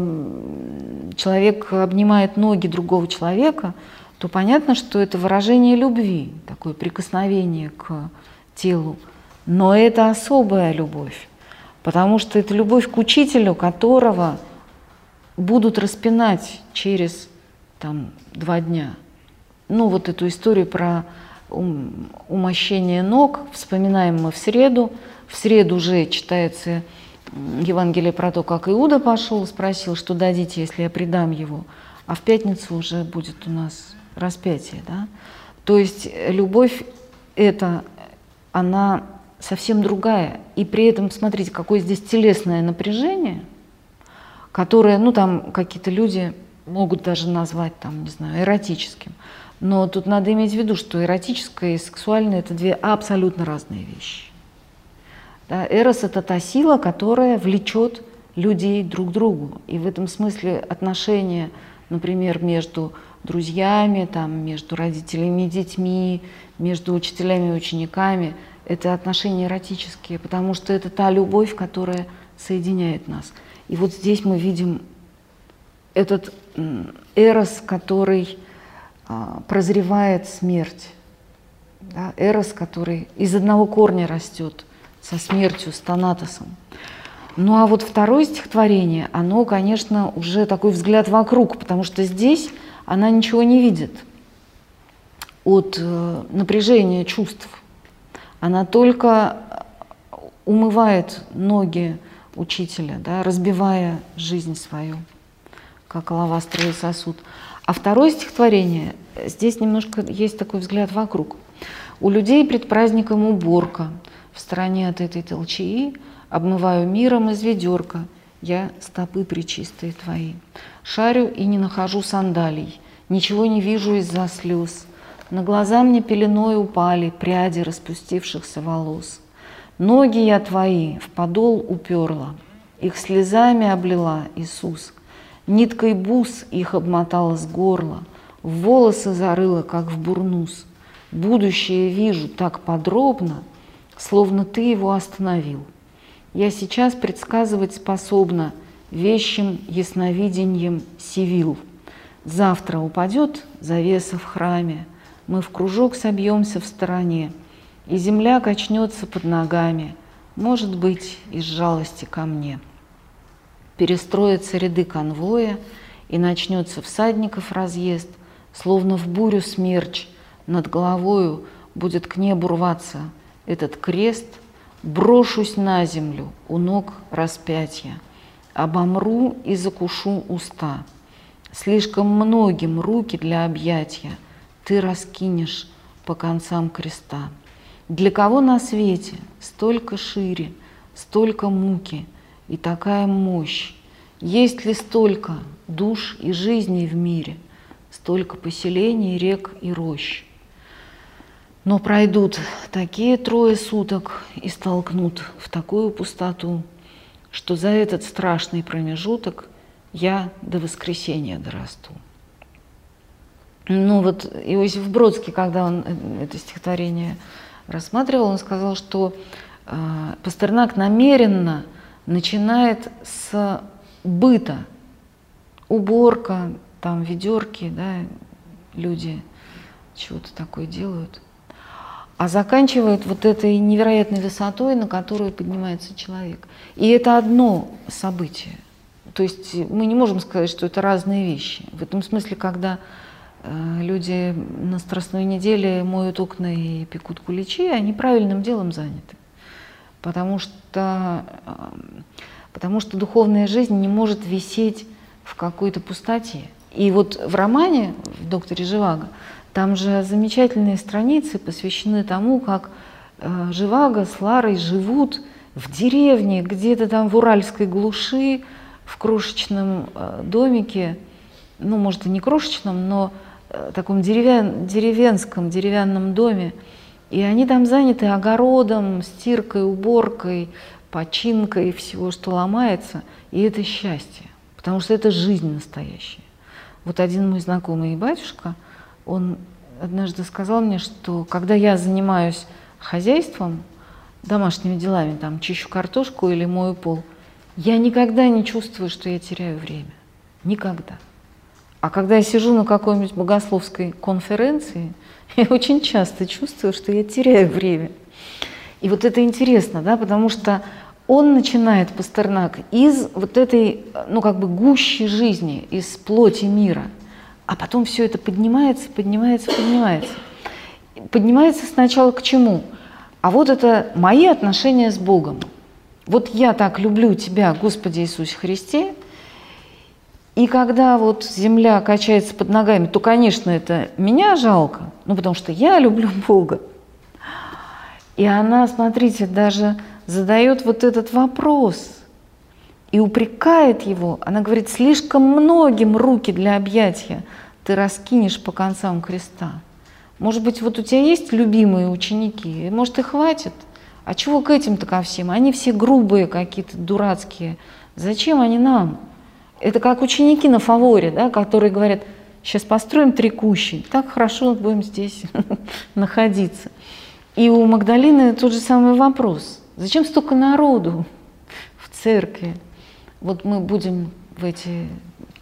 человек обнимает ноги другого человека – то понятно, что это выражение любви, такое прикосновение к телу. Но это особая любовь, потому что это любовь к учителю, которого будут распинать через там, два дня. Ну, вот эту историю про умощение ног вспоминаем мы в среду. В среду уже читается Евангелие про то, как Иуда пошел, спросил, что дадите, если я предам его. А в пятницу уже будет у нас распятие. Да? То есть любовь это, она совсем другая. И при этом, смотрите, какое здесь телесное напряжение, которое, ну там какие-то люди могут даже назвать, там, не знаю, эротическим. Но тут надо иметь в виду, что эротическое и сексуальное – это две абсолютно разные вещи. Да, эрос – это та сила, которая влечет людей друг к другу. И в этом смысле отношения, например, между друзьями, там, между родителями и детьми, между учителями и учениками. Это отношения эротические, потому что это та любовь, которая соединяет нас. И вот здесь мы видим этот эрос, который а, прозревает смерть. Да, эрос, который из одного корня растет со смертью, с Танатосом. Ну а вот второе стихотворение, оно, конечно, уже такой взгляд вокруг, потому что здесь она ничего не видит от э, напряжения чувств. Она только умывает ноги учителя, да, разбивая жизнь свою, как алавастровый сосуд. А второе стихотворение, здесь немножко есть такой взгляд вокруг. У людей пред праздником уборка, в стороне от этой толчии обмываю миром из ведерка – я стопы причистые твои. Шарю и не нахожу сандалий, ничего не вижу из-за слез. На глаза мне пеленой упали пряди распустившихся волос. Ноги я твои в подол уперла, их слезами облила Иисус. Ниткой бус их обмотала с горла, в волосы зарыла, как в бурнус. Будущее вижу так подробно, словно ты его остановил. Я сейчас предсказывать способна вещим ясновидением сивил. Завтра упадет завеса в храме, мы в кружок собьемся в стороне, и земля качнется под ногами, может быть, из жалости ко мне. Перестроятся ряды конвоя, и начнется всадников разъезд, словно в бурю смерч, над головою будет к небу рваться этот крест — Брошусь на землю у ног распятия, Обомру и закушу уста. Слишком многим руки для объятия Ты раскинешь по концам креста. Для кого на свете столько шире, столько муки и такая мощь? Есть ли столько душ и жизней в мире, столько поселений, рек и рощ? Но пройдут такие трое суток и столкнут в такую пустоту, что за этот страшный промежуток я до воскресения дорасту. Ну вот Иосиф Бродский, когда он э, это стихотворение рассматривал, он сказал, что э, Пастернак намеренно начинает с быта, уборка, там ведерки, да, люди чего-то такое делают – а заканчивает вот этой невероятной высотой, на которую поднимается человек. И это одно событие. То есть мы не можем сказать, что это разные вещи. В этом смысле, когда э, люди на Страстной неделе моют окна и пекут куличи, они правильным делом заняты. Потому что, э, потому что духовная жизнь не может висеть в какой-то пустоте. И вот в романе в «Докторе Живаго» там же замечательные страницы посвящены тому, как э, Живаго с Ларой живут в деревне, где-то там в уральской глуши, в крошечном э, домике, ну, может, и не крошечном, но э, таком деревян, деревенском, деревянном доме. И они там заняты огородом, стиркой, уборкой, починкой всего, что ломается. И это счастье, потому что это жизнь настоящая. Вот один мой знакомый батюшка, он однажды сказал мне, что когда я занимаюсь хозяйством, домашними делами, там, чищу картошку или мою пол, я никогда не чувствую, что я теряю время. Никогда. А когда я сижу на какой-нибудь богословской конференции, я очень часто чувствую, что я теряю время. И вот это интересно, да, потому что он начинает, Пастернак, из вот этой, ну, как бы гущей жизни, из плоти мира, а потом все это поднимается, поднимается, поднимается. Поднимается сначала к чему? А вот это мои отношения с Богом. Вот я так люблю Тебя, Господи Иисусе Христе, и когда вот земля качается под ногами, то, конечно, это меня жалко, ну, потому что я люблю Бога. И она, смотрите, даже задает вот этот вопрос и упрекает его. Она говорит, слишком многим руки для объятия ты раскинешь по концам креста. Может быть, вот у тебя есть любимые ученики, может, и хватит. А чего к этим-то ко всем? Они все грубые какие-то, дурацкие. Зачем они нам? Это как ученики на фаворе, да, которые говорят, сейчас построим три кущи, так хорошо будем здесь находиться. И у Магдалины тот же самый вопрос. Зачем столько народу в церкви? Вот мы будем в эти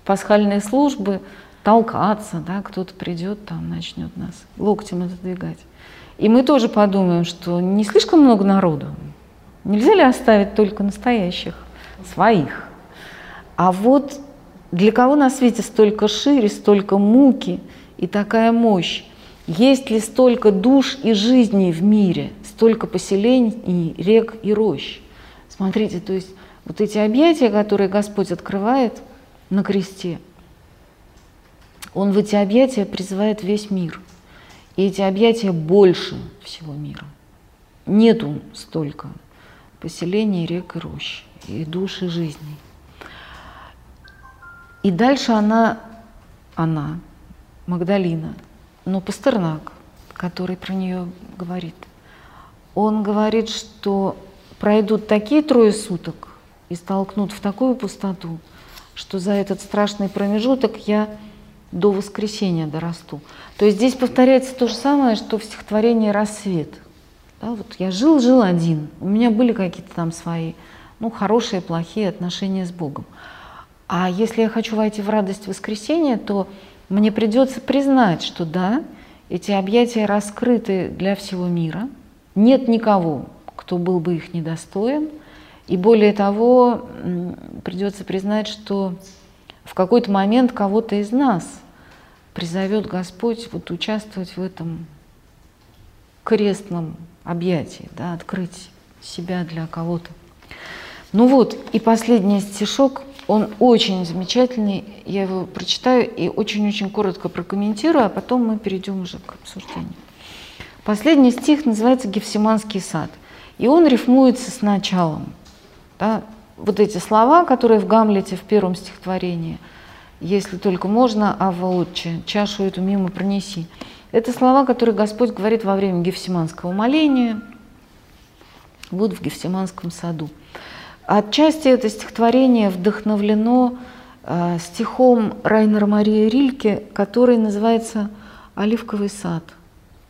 пасхальные службы толкаться, да, кто-то придет там, начнет нас локтем отодвигать. И мы тоже подумаем, что не слишком много народу. Нельзя ли оставить только настоящих, своих? А вот для кого на свете столько шире, столько муки и такая мощь? Есть ли столько душ и жизней в мире, столько поселений, рек и рощ? Смотрите, то есть вот эти объятия, которые Господь открывает на кресте, Он в эти объятия призывает весь мир. И эти объятия больше всего мира. Нету столько поселений, рек и рощ, и душ и жизней. И дальше она, она, Магдалина, но Пастернак, который про нее говорит, он говорит, что пройдут такие трое суток и столкнут в такую пустоту, что за этот страшный промежуток я до воскресения дорасту. То есть здесь повторяется то же самое, что в стихотворении «Рассвет». Да, вот я жил-жил один, у меня были какие-то там свои, ну, хорошие, плохие отношения с Богом. А если я хочу войти в радость воскресения, то мне придется признать, что да, эти объятия раскрыты для всего мира, нет никого, кто был бы их недостоин, и более того, придется признать, что в какой-то момент кого-то из нас призовет Господь вот участвовать в этом крестном объятии, да, открыть себя для кого-то. Ну вот, и последний стишок – он очень замечательный, я его прочитаю и очень-очень коротко прокомментирую, а потом мы перейдем уже к обсуждению. Последний стих называется «Гефсиманский сад», и он рифмуется с началом. Да? Вот эти слова, которые в Гамлете в первом стихотворении «Если только можно, а отче, чашу эту мимо пронеси». Это слова, которые Господь говорит во время Гефсиманского моления, вот в Гефсиманском саду. Отчасти это стихотворение вдохновлено э, стихом Райнера Марии Рильке, который называется «Оливковый сад».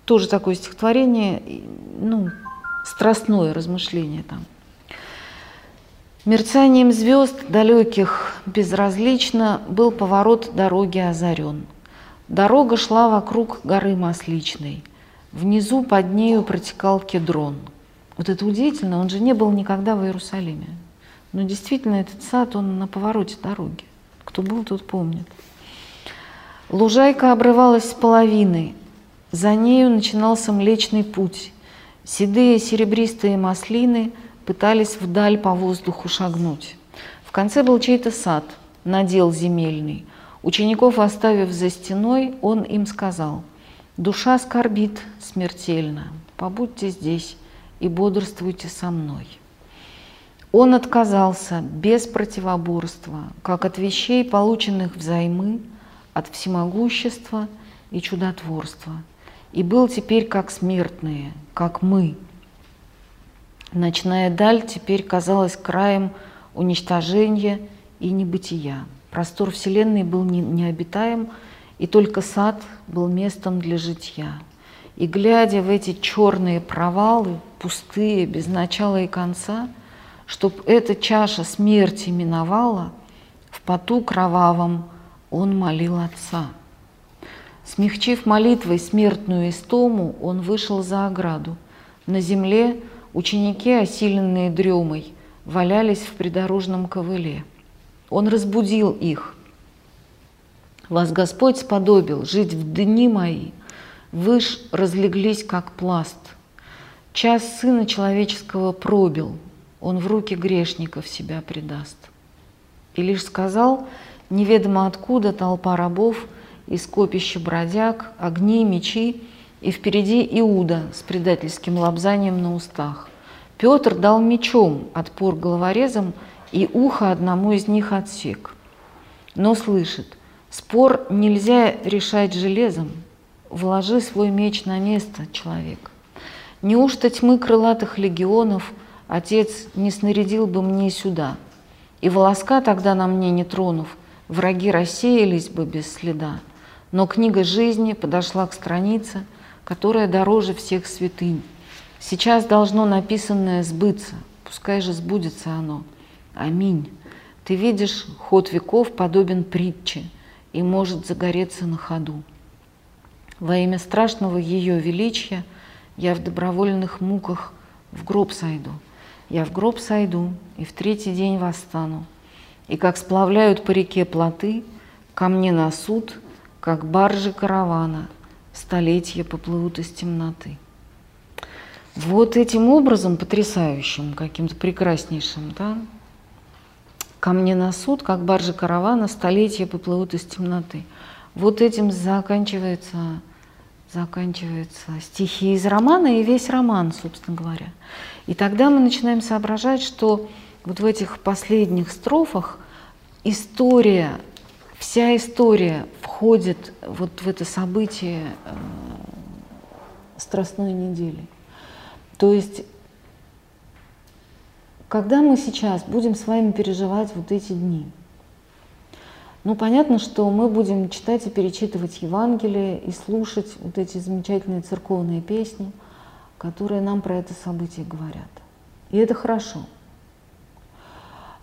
Тоже такое стихотворение, ну, страстное размышление там. Мерцанием звезд далеких безразлично был поворот дороги озарен. Дорога шла вокруг горы Масличной. Внизу под нею протекал кедрон. Вот это удивительно, он же не был никогда в Иерусалиме. Но действительно этот сад, он на повороте дороги. Кто был, тот помнит. Лужайка обрывалась с половины, за нею начинался Млечный Путь. Седые серебристые маслины пытались вдаль по воздуху шагнуть. В конце был чей-то сад, надел земельный. Учеников оставив за стеной, он им сказал, «Душа скорбит смертельно, побудьте здесь и бодрствуйте со мной». Он отказался без противоборства, как от вещей, полученных взаймы, от всемогущества и чудотворства, и был теперь как смертные, как мы. Ночная даль теперь казалась краем уничтожения и небытия. Простор Вселенной был не, необитаем, и только сад был местом для житья. И глядя в эти черные провалы, пустые, без начала и конца, чтоб эта чаша смерти миновала, в поту кровавом он молил Отца. Смягчив молитвой смертную истому, он вышел за ограду. На земле ученики, осиленные дремой, валялись в придорожном ковыле. Он разбудил их. «Вас Господь сподобил жить в дни мои, вы ж разлеглись, как пласт. Час Сына Человеческого пробил, Он в руки грешников себя предаст». И лишь сказал, неведомо откуда толпа рабов, из копища бродяг, огни, мечи, и впереди Иуда с предательским лобзанием на устах. Петр дал мечом отпор головорезам и ухо одному из них отсек. Но слышит, спор нельзя решать железом, вложи свой меч на место, человек. Неужто тьмы крылатых легионов Отец не снарядил бы мне сюда, и волоска тогда на мне не тронув, враги рассеялись бы без следа. Но книга жизни подошла к странице, которая дороже всех святынь. Сейчас должно написанное сбыться, пускай же сбудется оно. Аминь. Ты видишь, ход веков подобен притче и может загореться на ходу. Во имя страшного ее величия я в добровольных муках в гроб сойду. Я в гроб сойду и в третий день восстану. И как сплавляют по реке плоты, ко мне на суд, как баржи каравана, столетия поплывут из темноты. Вот этим образом, потрясающим, каким-то прекраснейшим, да, ко мне на суд, как баржи каравана, столетия поплывут из темноты. Вот этим заканчивается, заканчивается стихи из романа и весь роман, собственно говоря. И тогда мы начинаем соображать, что вот в этих последних строфах история, вся история входит вот в это событие э, Страстной недели. То есть, когда мы сейчас будем с вами переживать вот эти дни, ну, понятно, что мы будем читать и перечитывать Евангелие и слушать вот эти замечательные церковные песни, которые нам про это событие говорят. И это хорошо.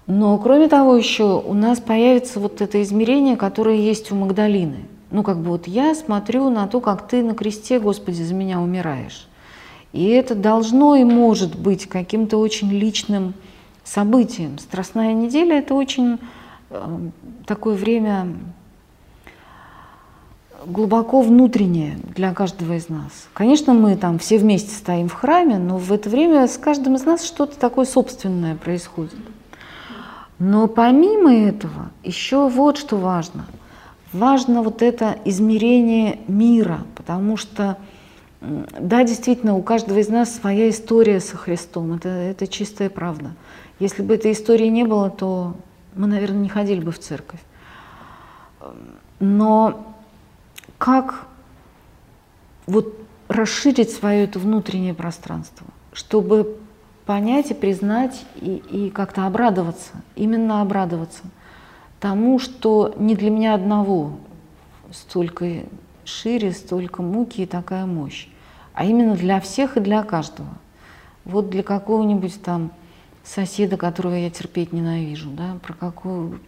Но кроме того еще у нас появится вот это измерение, которое есть у Магдалины. Ну как бы вот я смотрю на то, как ты на кресте, Господи, за меня умираешь. И это должно и может быть каким-то очень личным событием. Страстная неделя – это очень э, такое время глубоко внутреннее для каждого из нас. Конечно, мы там все вместе стоим в храме, но в это время с каждым из нас что-то такое собственное происходит. Но помимо этого, еще вот что важно. Важно вот это измерение мира, потому что, да, действительно, у каждого из нас своя история со Христом, это, это чистая правда. Если бы этой истории не было, то мы, наверное, не ходили бы в церковь. Но как вот расширить свое это внутреннее пространство, чтобы понять и признать и, и как-то обрадоваться, именно обрадоваться тому, что не для меня одного столько шире, столько муки и такая мощь, а именно для всех и для каждого. Вот для какого-нибудь там соседа, которого я терпеть ненавижу, да, про, какую,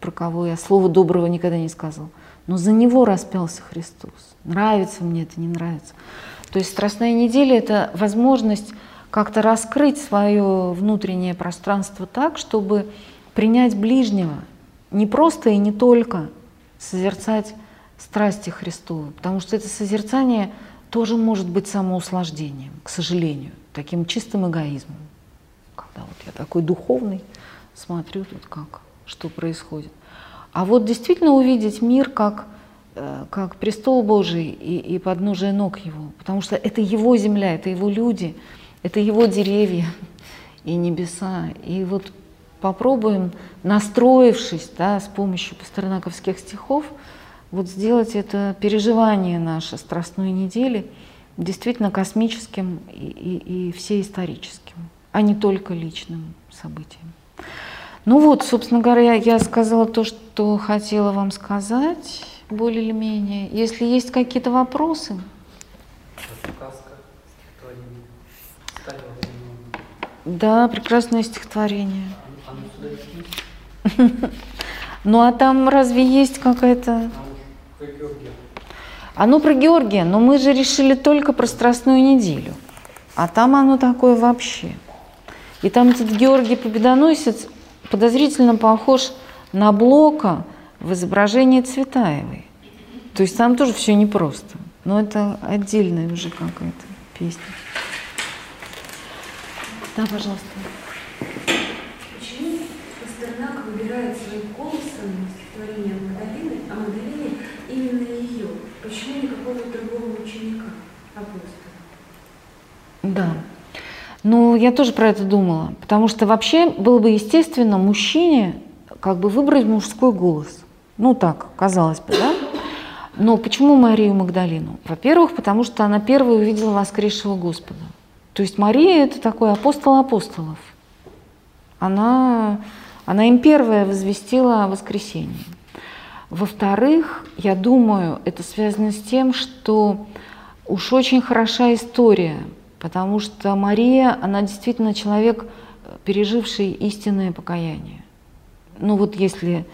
про кого я слова доброго никогда не сказал. Но за него распялся Христос. Нравится мне это, не нравится. То есть Страстная неделя – это возможность как-то раскрыть свое внутреннее пространство так, чтобы принять ближнего, не просто и не только созерцать страсти Христовы, потому что это созерцание тоже может быть самоуслаждением, к сожалению, таким чистым эгоизмом. Когда вот я такой духовный, смотрю тут как, что происходит. А вот действительно увидеть мир как, э, как престол Божий и, и подножие ног Его, потому что это Его земля, это Его люди, это Его деревья и небеса. И вот попробуем, настроившись да, с помощью пастернаковских стихов, вот сделать это переживание наше страстной недели действительно космическим и, и, и всеисторическим, а не только личным событием. Ну вот, собственно говоря, я сказала то, что хотела вам сказать, более или менее. Если есть какие-то вопросы. Сказка, стихотворение. Да, прекрасное стихотворение. Ну а там разве есть какая-то... Оно про Георгия, но мы же решили только про Страстную неделю. А там оно такое вообще. И там этот Георгий Победоносец подозрительно похож на Блока в изображении Цветаевой. То есть там тоже все непросто. Но это отдельная уже какая-то песня. Да, пожалуйста. Почему Пастернак выбирает своим голосом стихотворение Магдалины, а Магдалине именно ее? Почему не какого-то другого ученика, апостола? Да. Ну, я тоже про это думала, потому что вообще было бы естественно мужчине как бы выбрать мужской голос. Ну так, казалось бы, да? Но почему Марию Магдалину? Во-первых, потому что она первой увидела воскресшего Господа. То есть Мария – это такой апостол апостолов. Она, она им первая возвестила о воскресении. Во-вторых, я думаю, это связано с тем, что уж очень хороша история Потому что Мария, она действительно человек, переживший истинное покаяние. Ну вот если,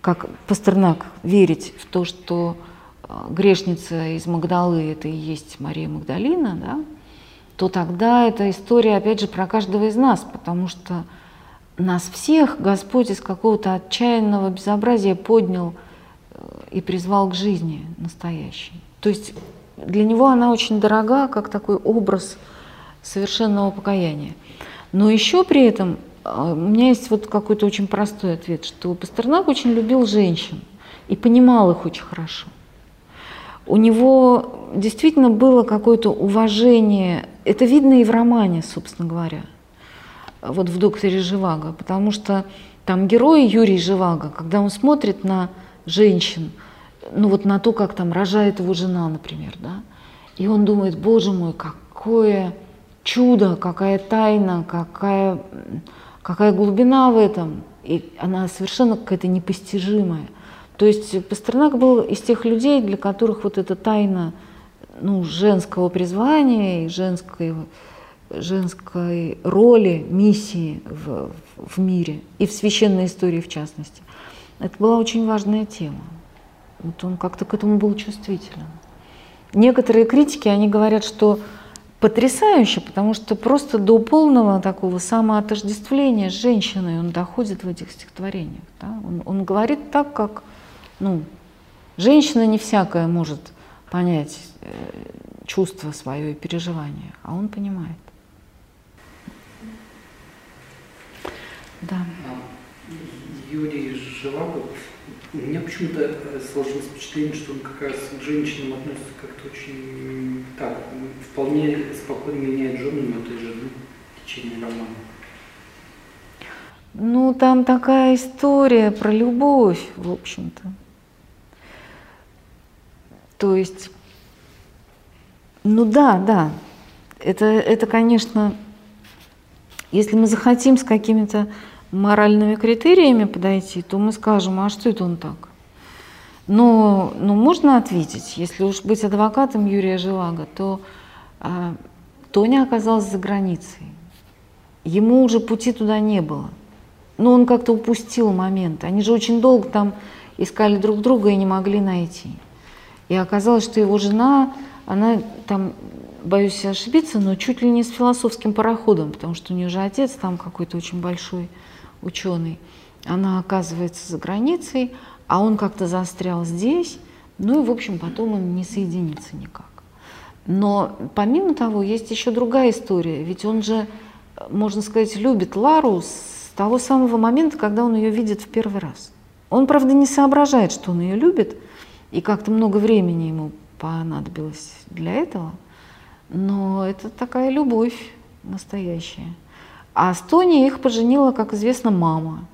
как Пастернак, верить в то, что э, грешница из Магдалы – это и есть Мария Магдалина, да, то тогда эта история, опять же, про каждого из нас, потому что нас всех Господь из какого-то отчаянного безобразия поднял э, и призвал к жизни настоящей. То есть для него она очень дорога, как такой образ совершенного покаяния. Но еще при этом а, у меня есть вот какой-то очень простой ответ, что Пастернак очень любил женщин и понимал их очень хорошо. У него действительно было какое-то уважение, это видно и в романе, собственно говоря, вот в «Докторе Живаго», потому что там герой Юрий Живаго, когда он смотрит на женщин, ну вот на то, как там рожает его жена, например, да, и он думает, боже мой, какое чудо, какая тайна, какая, какая глубина в этом. И она совершенно какая-то непостижимая. То есть Пастернак был из тех людей, для которых вот эта тайна ну, женского призвания и женской, женской роли, миссии в, в мире и в священной истории в частности, это была очень важная тема. Вот он как-то к этому был чувствителен. Некоторые критики, они говорят, что потрясающе, потому что просто до полного такого самоотождествления с женщиной он доходит в этих стихотворениях. Да? Он, он говорит так, как ну, женщина не всякая может понять чувство свое и переживание, а он понимает. Да. Юрий Живаго у меня почему-то э, сложилось впечатление, что он как раз к женщинам относится как-то очень так, вполне спокойно меняет жену на этой жены в течение романа. Ну, там такая история про любовь, в общем-то. То есть, ну да, да, это, это, конечно, если мы захотим с какими-то моральными критериями подойти, то мы скажем, а что это он так? Но, но можно ответить, если уж быть адвокатом Юрия Живаго, то а, Тоня оказалась за границей. Ему уже пути туда не было. Но он как-то упустил момент. Они же очень долго там искали друг друга и не могли найти. И оказалось, что его жена, она там, боюсь ошибиться, но чуть ли не с философским пароходом, потому что у нее же отец там какой-то очень большой ученый, она оказывается за границей, а он как-то застрял здесь, Ну и, в общем, потом он не соединится никак. Но помимо того, есть еще другая история. Ведь он же, можно сказать, любит Лару с того самого момента, когда он ее видит в первый раз. Он, правда, не соображает, что он ее любит, и как-то много времени ему понадобилось для этого. Но это такая любовь настоящая. А с Тони их поженила, как известно, мама.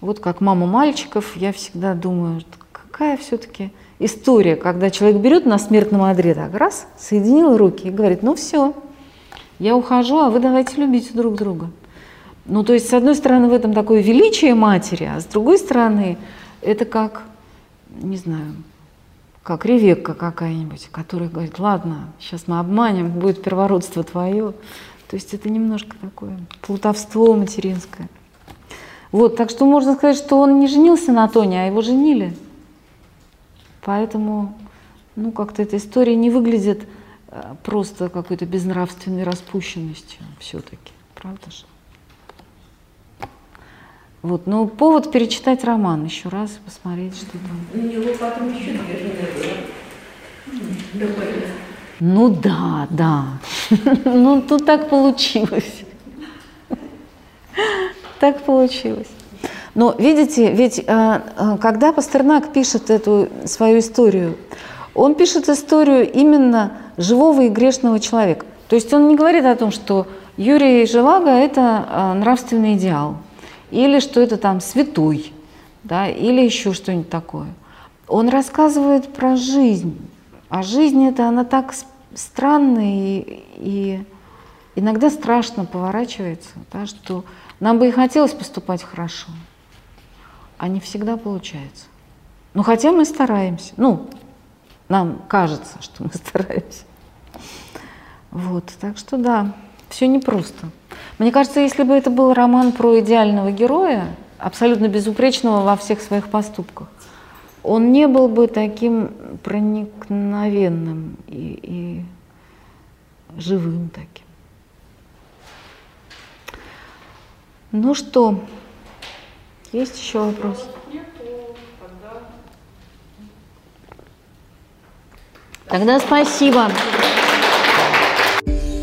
Вот как мама мальчиков, я всегда думаю, какая все-таки история, когда человек берет на смертном одре так раз, соединил руки и говорит, ну все, я ухожу, а вы давайте любить друг друга. Ну, то есть, с одной стороны, в этом такое величие матери, а с другой стороны, это как, не знаю, как Ревекка какая-нибудь, которая говорит, ладно, сейчас мы обманем, будет первородство твое. То есть это немножко такое плутовство материнское. Вот, так что можно сказать, что он не женился на Тоне, а его женили. Поэтому, ну, как-то эта история не выглядит э, просто какой-то безнравственной распущенностью все-таки, правда же? Вот, ну, повод перечитать роман еще раз, посмотреть, что там. У него потом еще две жены было. Ну да, да. ну, тут так получилось. так получилось. Но видите, ведь э, э, когда Пастернак пишет эту свою историю, он пишет историю именно живого и грешного человека. То есть он не говорит о том, что Юрий Желага – это э, нравственный идеал или что это там святой, да, или еще что-нибудь такое. Он рассказывает про жизнь, а жизнь это она так странно и, и иногда страшно поворачивается, да, что нам бы и хотелось поступать хорошо, а не всегда получается. Ну, хотя мы стараемся. Ну, нам кажется, что мы стараемся. Вот, так что да, все непросто. Мне кажется, если бы это был роман про идеального героя, абсолютно безупречного во всех своих поступках, он не был бы таким проникновенным и, и живым таким. Ну что, есть еще вопрос? Тогда спасибо.